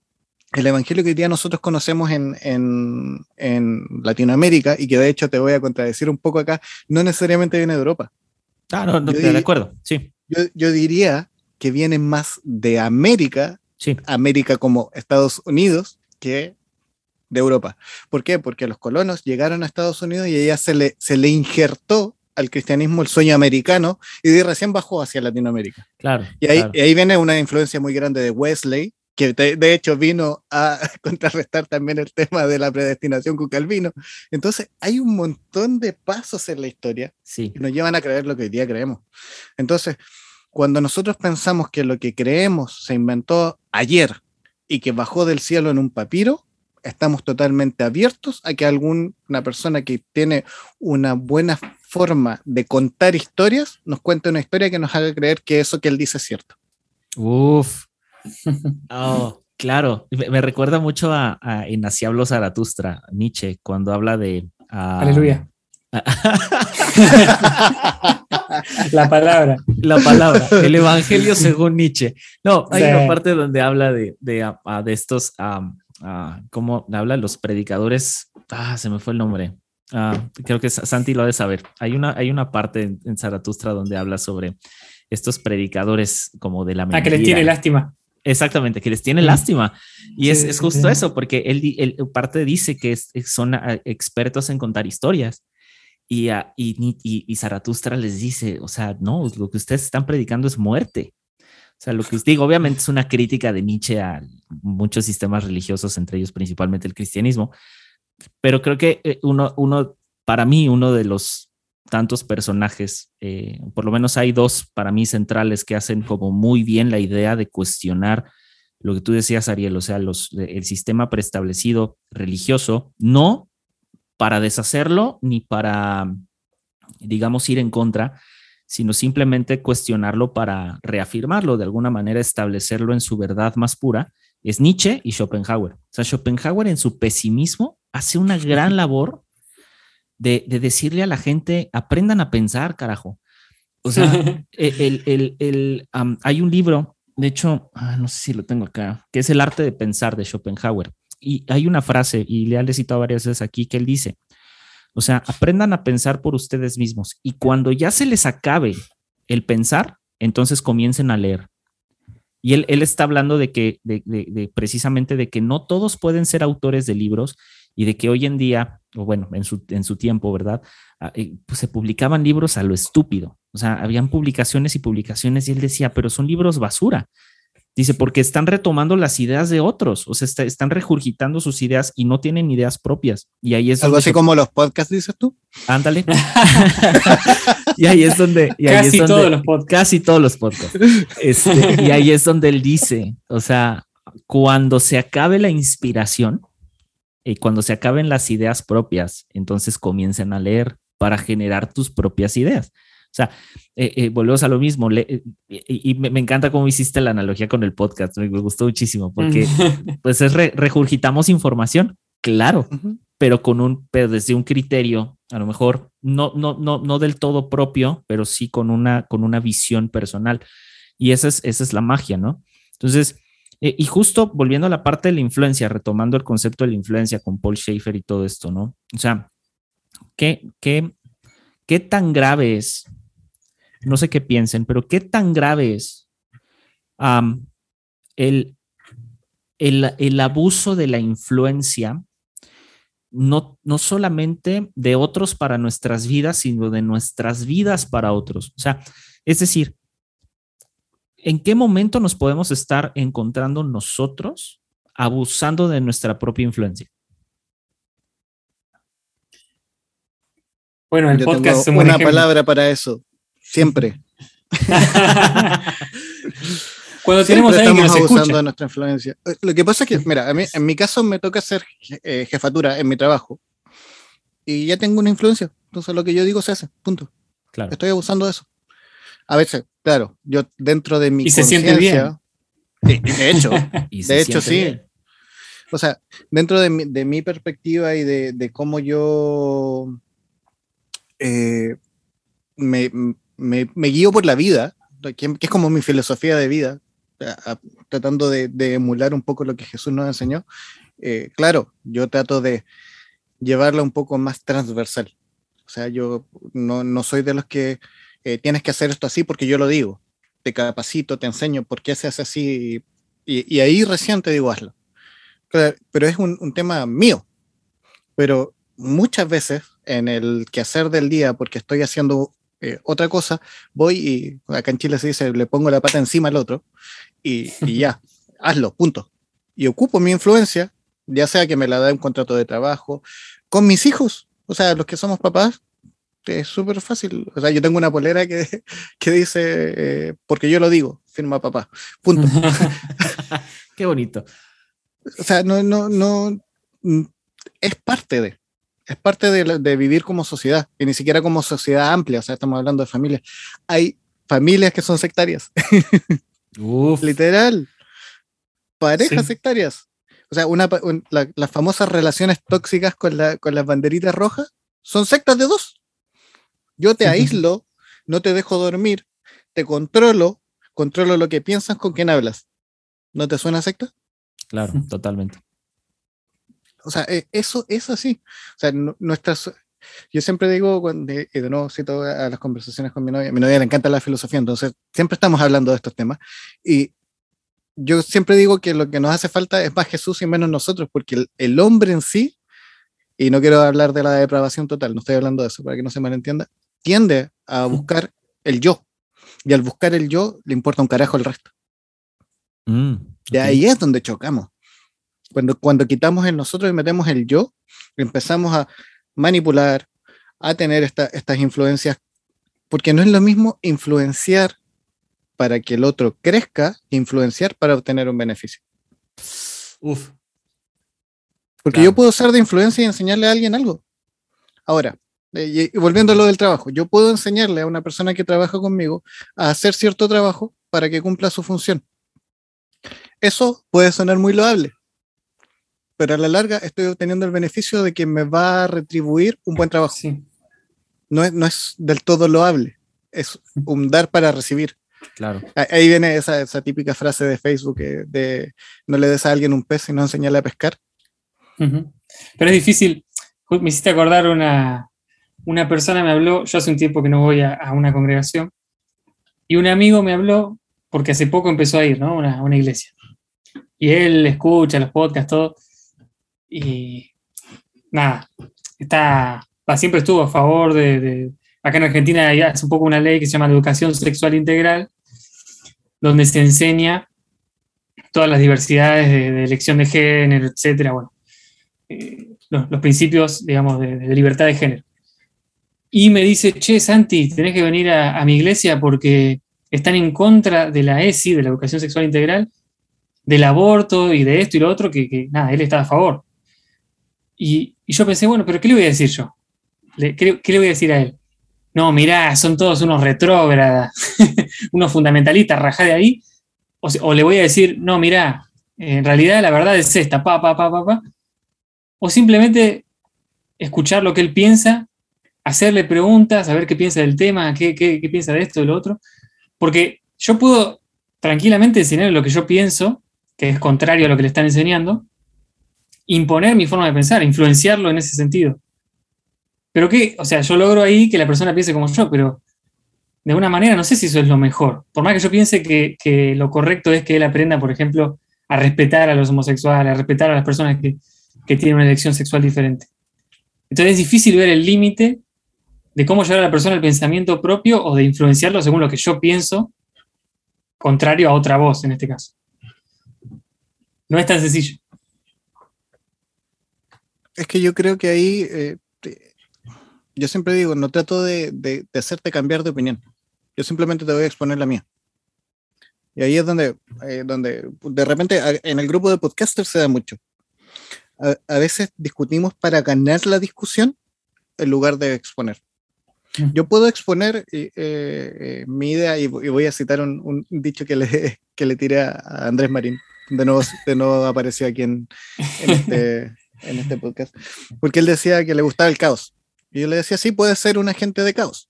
el evangelio que hoy día nosotros conocemos en, en, en, Latinoamérica, y que de hecho te voy a contradecir un poco acá, no necesariamente viene de Europa. Ah, no, no estoy de acuerdo, sí. Yo, yo, diría que viene más de América, sí. América como Estados Unidos, que de Europa. ¿Por qué? Porque los colonos llegaron a Estados Unidos y ella se le, se le injertó al cristianismo el sueño americano y de recién bajó hacia Latinoamérica. Claro. Y ahí, ahí viene una influencia muy grande de Wesley, que de, hecho vino a contrarrestar también el tema de la predestinación con Calvino. Entonces, hay un montón de pasos en la historia sí. que nos llevan a creer lo que hoy día creemos. Entonces, cuando nosotros pensamos que lo que creemos se inventó ayer y que bajó del cielo en un papiro, estamos totalmente abiertos a que alguna persona que tiene una buena forma de contar historias nos cuente una historia que nos haga creer que eso que él dice es cierto. Uf. Oh, claro. Me, recuerda mucho a, a En Así habló Zaratustra, Nietzsche, cuando habla de. Aleluya. la palabra. La palabra. El evangelio según Nietzsche. No, hay una parte donde habla de, de, de estos. Ah, ¿Cómo habla? Los predicadores. Ah, se me fue el nombre. Ah, creo que Santi lo ha de saber. Hay una, hay una parte en, Zaratustra donde habla sobre estos predicadores como de la mentira. Ah, que les tiene lástima. Exactamente, que les tiene lástima. Y es, es, justo eso, porque él, parte dice que son ah, expertos en contar historias. Y, y, y, y, Zaratustra les dice, o sea, no, lo que ustedes están predicando es muerte. O sea, lo que digo, obviamente es una crítica de Nietzsche a muchos sistemas religiosos, entre ellos principalmente el cristianismo, pero creo que eh, uno, uno, para mí, uno de los tantos personajes, eh, por lo menos hay dos para mí centrales que hacen como muy bien la idea de cuestionar lo que tú decías, Ariel, o sea, los, el sistema preestablecido religioso, no para deshacerlo ni para, digamos, ir en contra, sino simplemente cuestionarlo para reafirmarlo, de alguna manera establecerlo en su verdad más pura, es Nietzsche y Schopenhauer. O sea, Schopenhauer en su pesimismo hace una gran labor de, decirle a la gente, aprendan a pensar, carajo. O sea, el, el, el, hay un libro, de hecho, ah, no sé si lo tengo acá, que es El arte de pensar de Schopenhauer. Y hay una frase, y le he citado varias veces aquí, que él dice, o sea, aprendan a pensar por ustedes mismos y cuando ya se les acabe el pensar, entonces comiencen a leer. Y él, él está hablando de que, de, precisamente de que no todos pueden ser autores de libros y de que hoy en día, o bueno, en su, en su tiempo, ¿verdad? Ah, eh, pues se publicaban libros a lo estúpido. O sea, habían publicaciones y publicaciones y él decía, pero son libros basura. Dice, porque están retomando las ideas de otros, o sea, están regurgitando sus ideas y no tienen ideas propias. Y ahí es algo así como los podcasts, dices tú. Ándale. y ahí es donde. casi todos los podcasts. Casi todos los podcasts. Este, y ahí es donde él dice, o sea, cuando se acabe la inspiración y cuando se acaben las ideas propias, entonces comiencen a leer para generar tus propias ideas. O sea, eh, eh, volvemos a lo mismo. Eh, y, me, encanta cómo hiciste la analogía con el podcast. Me gustó muchísimo porque, pues, es regurgitamos información, claro, pero con un, pero desde un criterio, a lo mejor no, no, no, no del todo propio, pero sí con una, con una visión personal. Y esa es, esa es la magia, ¿no? Entonces, y justo volviendo a la parte de la influencia, retomando el concepto de la influencia con Paul Schaefer y todo esto, ¿no? O sea, ¿qué, qué, qué tan grave es? No sé qué piensen, pero ¿qué tan grave es el, el, el, abuso de la influencia, no, no solamente de otros para nuestras vidas, sino de nuestras vidas para otros? O sea, es decir, ¿en qué momento nos podemos estar encontrando nosotros abusando de nuestra propia influencia? Bueno, el podcast tengo una palabra para eso, siempre. Cuando tenemos Siempre estamos abusando de nuestra influencia. Eh, lo que pasa es que, mira, a mí, en mi caso me toca hacer eh, jefatura en mi trabajo y ya tengo una influencia. Entonces lo que yo digo se hace, punto. Claro. Estoy abusando de eso. A veces, claro, yo dentro de mi y se siente bien. de hecho, de hecho sí. O sea, dentro de mi, de mi perspectiva y de, de cómo yo eh, me, me, guío por la vida, que, es como mi filosofía de vida, tratando de, emular un poco lo que Jesús nos enseñó. Eh, claro, yo trato de llevarla un poco más transversal. O sea, yo no, no soy de los que eh, tienes que hacer esto así porque yo lo digo. Te capacito, te enseño por qué se hace así y, y ahí recién te digo hazlo. pero es un, un, tema mío. Pero muchas veces en el quehacer del día, porque estoy haciendo eh, otra cosa, voy y acá en Chile se dice, le pongo la pata encima al otro y, y ya, hazlo, punto. Y ocupo mi influencia, ya sea que me la dé un contrato de trabajo, con mis hijos, o sea, los que somos papás, es súper fácil. O sea, yo tengo una polera que, que dice, eh, porque yo lo digo, firma papá, punto. Qué bonito. O sea, no, no, no, es parte de es parte de, de, vivir como sociedad, y ni siquiera como sociedad amplia, o sea, estamos hablando de familias. Hay familias que son sectarias. Uf. Literal. Parejas sí. sectarias. O sea, una, un, la, las famosas relaciones tóxicas con, la, con las banderitas rojas son sectas de dos. Yo te sí. aíslo, no te dejo dormir, te controlo, controlo lo que piensas, con quién hablas. ¿No te suena secta? Claro, totalmente. O sea, eh, eso es así. O sea, nuestras. Yo siempre digo, cuando, y de nuevo cito a las conversaciones con mi novia, a mi novia le encanta la filosofía, entonces siempre estamos hablando de estos temas. Y yo siempre digo que lo que nos hace falta es más Jesús y menos nosotros, porque el, el hombre en sí, y no quiero hablar de la depravación total, no estoy hablando de eso para que no se malentienda, tiende a buscar el yo. Y al buscar el yo, le importa un carajo el resto. Mm, okay. Y ahí es donde chocamos. Cuando, cuando quitamos el nosotros y metemos el yo, empezamos a manipular, a tener esta, estas influencias, porque no es lo mismo influenciar para que el otro crezca que influenciar para obtener un beneficio. Uf. Porque claro. yo puedo ser de influencia y enseñarle a alguien algo. Ahora, y, y volviendo a lo del trabajo, yo puedo enseñarle a una persona que trabaja conmigo a hacer cierto trabajo para que cumpla su función. Eso puede sonar muy loable, pero a la larga estoy obteniendo el beneficio de que me va a retribuir un buen trabajo. Sí. No, es, no es del todo loable, es un dar para recibir. Claro. Ahí viene esa, esa típica frase de Facebook de no le des a alguien un pez y no enseñarle a pescar. Uh -huh. Pero es difícil. Me hiciste acordar una, una persona me habló, yo hace un tiempo que no voy a, a una congregación, y un amigo me habló, porque hace poco empezó a ir, ¿no? Una, una iglesia. Y él escucha los podcasts, todo y nada, está, siempre estuvo a favor de, acá en Argentina hay hace un poco una ley que se llama educación sexual integral, donde se enseña todas las diversidades de, elección de género, etcétera, bueno, eh, los, principios, digamos, de, libertad de género. Y me dice, che, Santi, tenés que venir a, mi iglesia porque están en contra de la ESI, de la educación sexual integral, del aborto y de esto y lo otro, que nada, él está a favor. Y, yo pensé, bueno, pero ¿qué le voy a decir yo? ¿qué, ¿qué, le voy a decir a él? No, mirá, son todos unos retrógradas, unos fundamentalistas, rajá de ahí. O, o, le voy a decir, no, mirá, en realidad la verdad es esta, pa, pa, pa, pa, pa. O simplemente escuchar lo que él piensa, hacerle preguntas, saber qué piensa del tema, qué, qué, qué piensa de esto, de lo otro. Porque yo puedo tranquilamente enseñarle lo que yo pienso, que es contrario a lo que le están enseñando, imponer mi forma de pensar, influenciarlo en ese sentido. pero que, o sea, yo logro ahí que la persona piense como yo, pero de alguna manera no sé si eso es lo mejor. Por más que yo piense que, lo correcto es que él aprenda, por ejemplo, a respetar a los homosexuales, a respetar a las personas que, tienen una elección sexual diferente. Entonces es difícil ver el límite de cómo llevar a la persona al pensamiento propio o de influenciarlo según lo que yo pienso, contrario a otra voz en este caso. No es tan sencillo. Es que yo creo que ahí eh, yo siempre digo, no trato de, hacerte cambiar de opinión. Yo simplemente te voy a exponer la mía. Y ahí es donde, eh, donde de repente en el grupo de podcasters se da mucho. A, veces discutimos para ganar la discusión en lugar de exponer. Yo puedo exponer eh, eh, mi idea y, voy a citar un, dicho que le, que le tiré a Andrés Marín. De nuevo, de nuevo apareció aquí en, en, este, en este podcast. Porque él decía que le gustaba el caos. Y yo le decía, sí, puede ser un agente de caos.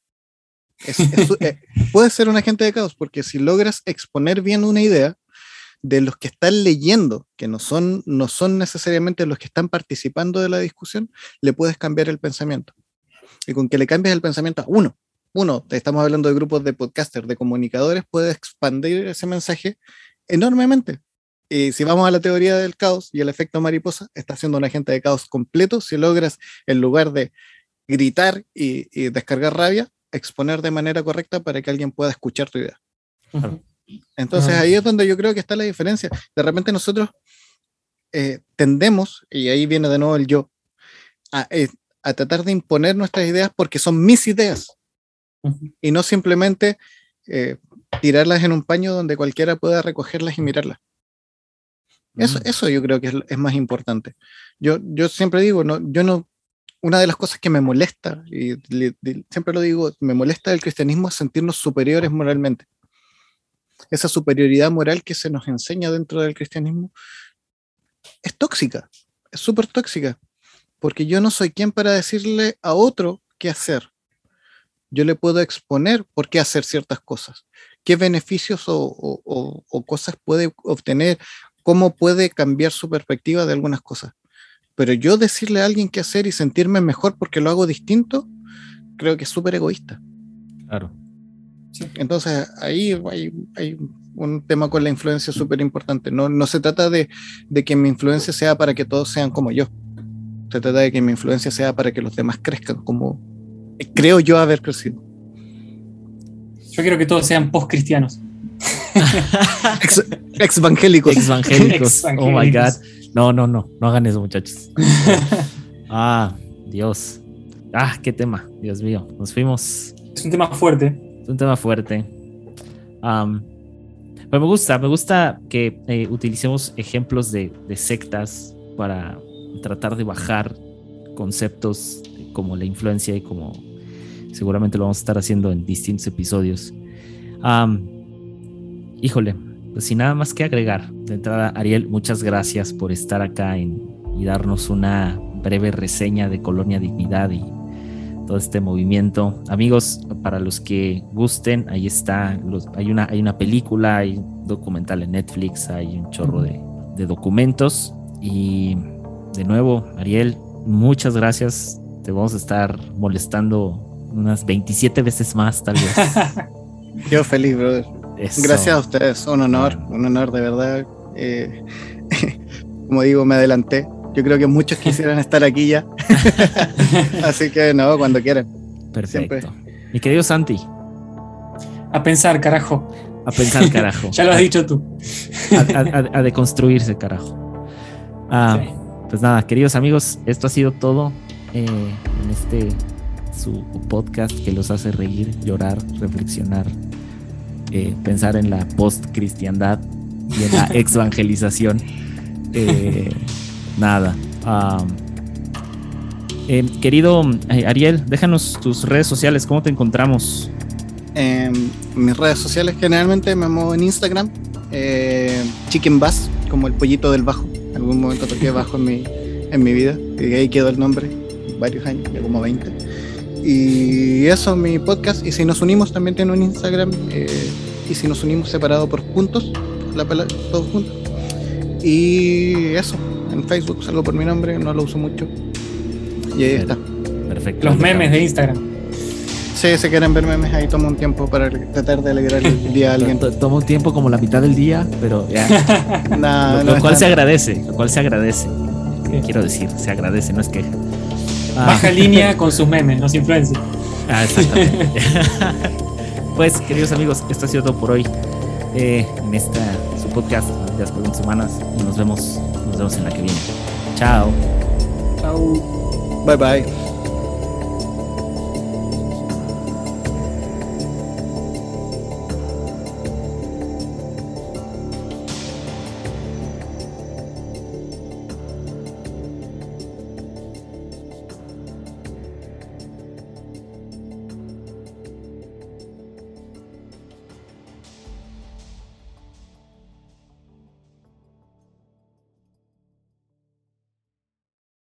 Eh, puede ser un agente de caos, porque si logras exponer bien una idea de los que están leyendo, que no son, no son necesariamente los que están participando de la discusión, le puedes cambiar el pensamiento. Y con que le cambies el pensamiento a uno, uno, estamos hablando de grupos de podcasters, de comunicadores, puedes expandir ese mensaje enormemente. Y si vamos a la teoría del caos y el efecto mariposa, está siendo un agente de caos completo si logras, en lugar de gritar y, descargar rabia, exponer de manera correcta para que alguien pueda escuchar tu idea. Entonces ahí es donde yo creo que está la diferencia. De repente nosotros eh, tendemos, y ahí viene de nuevo el yo, a, eh, tratar de imponer nuestras ideas porque son mis ideas y no simplemente eh, tirarlas en un paño donde cualquiera pueda recogerlas y mirarlas. Eso, mm. eso yo creo que es, más importante. Yo, yo siempre digo, no, yo no una de las cosas que me molesta, y siempre lo digo, me molesta del cristianismo es sentirnos superiores moralmente. Esa superioridad moral que se nos enseña dentro del cristianismo es tóxica, es súper tóxica, porque yo no soy quien para decirle a otro qué hacer. Yo le puedo exponer por qué hacer ciertas cosas, qué beneficios o, o cosas puede obtener, cómo puede cambiar su perspectiva de algunas cosas pero yo decirle a alguien qué hacer y sentirme mejor porque lo hago distinto, creo que es súper egoísta. Claro. Entonces ahí hay, un tema con la influencia súper importante. No, no se trata de, que mi influencia sea para que todos sean como yo. Se trata de que mi influencia sea para que los demás crezcan como creo yo haber crecido. Yo quiero que todos sean post-cristianos. ex, evangélicos. Ex evangélicos. Oh my God. No, no, no, no hagan eso, muchachos. ah, Dios. Ah, qué tema, Dios mío. Nos fuimos. Es un tema fuerte. Es un tema fuerte. pero me gusta, me gusta que eh, utilicemos ejemplos de, sectas para tratar de bajar conceptos como la influencia y como seguramente lo vamos a estar haciendo en distintos episodios. Híjole, pues sin nada más que agregar. De entrada, Ariel, muchas gracias por estar acá y darnos una breve reseña de Colonia Dignidad y todo este movimiento. Amigos, para los que gusten, ahí está. hay, una, hay una película, hay un documental en Netflix, hay un chorro de, de documentos. Y de nuevo, Ariel, muchas gracias. Te vamos a estar molestando unas 27 veces más, tal vez. Yo feliz, brother. Gracias a ustedes, un honor, un honor de verdad. Eh, como digo, me adelanté. Yo creo que muchos quisieran estar aquí ya. Así que no, cuando quieran. Perfecto. Mi querido Santi. A pensar, carajo. A pensar, carajo. ya lo has dicho tú. a, deconstruirse, carajo. Ah, pues nada, queridos amigos, esto ha sido todo eh, en este su podcast que los hace reír, llorar, reflexionar, eh, pensar en la post-cristiandad y en la ex-evangelización. Eh, nada. Eh, querido Ariel, déjanos tus redes sociales, ¿cómo te encontramos? En mis redes sociales generalmente me muevo en Instagram, Chicken Bass, como el pollito del bajo. En algún momento toqué bajo en mi, en mi vida y ahí quedó el nombre, varios años, como 20. Y eso, mi podcast. Y si nos unimos, también tiene un Instagram. Eh, y si nos unimos separado por puntos, la todos juntos. Y eso, en Facebook salgo por mi nombre, no lo uso mucho. Y ahí está. Perfecto. Los memes de Instagram. Sí, si quieren ver memes, ahí toma un tiempo para tratar de alegrar el día a alguien. Toma un tiempo como la mitad del día, pero ya. Nah, lo, no cual se agradece, lo cual se agradece. Sí. Quiero decir, se agradece, no es queja. Ah, Baja línea con sus memes, los influencers. ah, exactamente. pues, queridos amigos, esto ha sido todo por hoy. eh, en esta su podcast de las preguntas humanas. Y nos vemos, nos vemos en la que viene. Chao. Chau. Bye bye.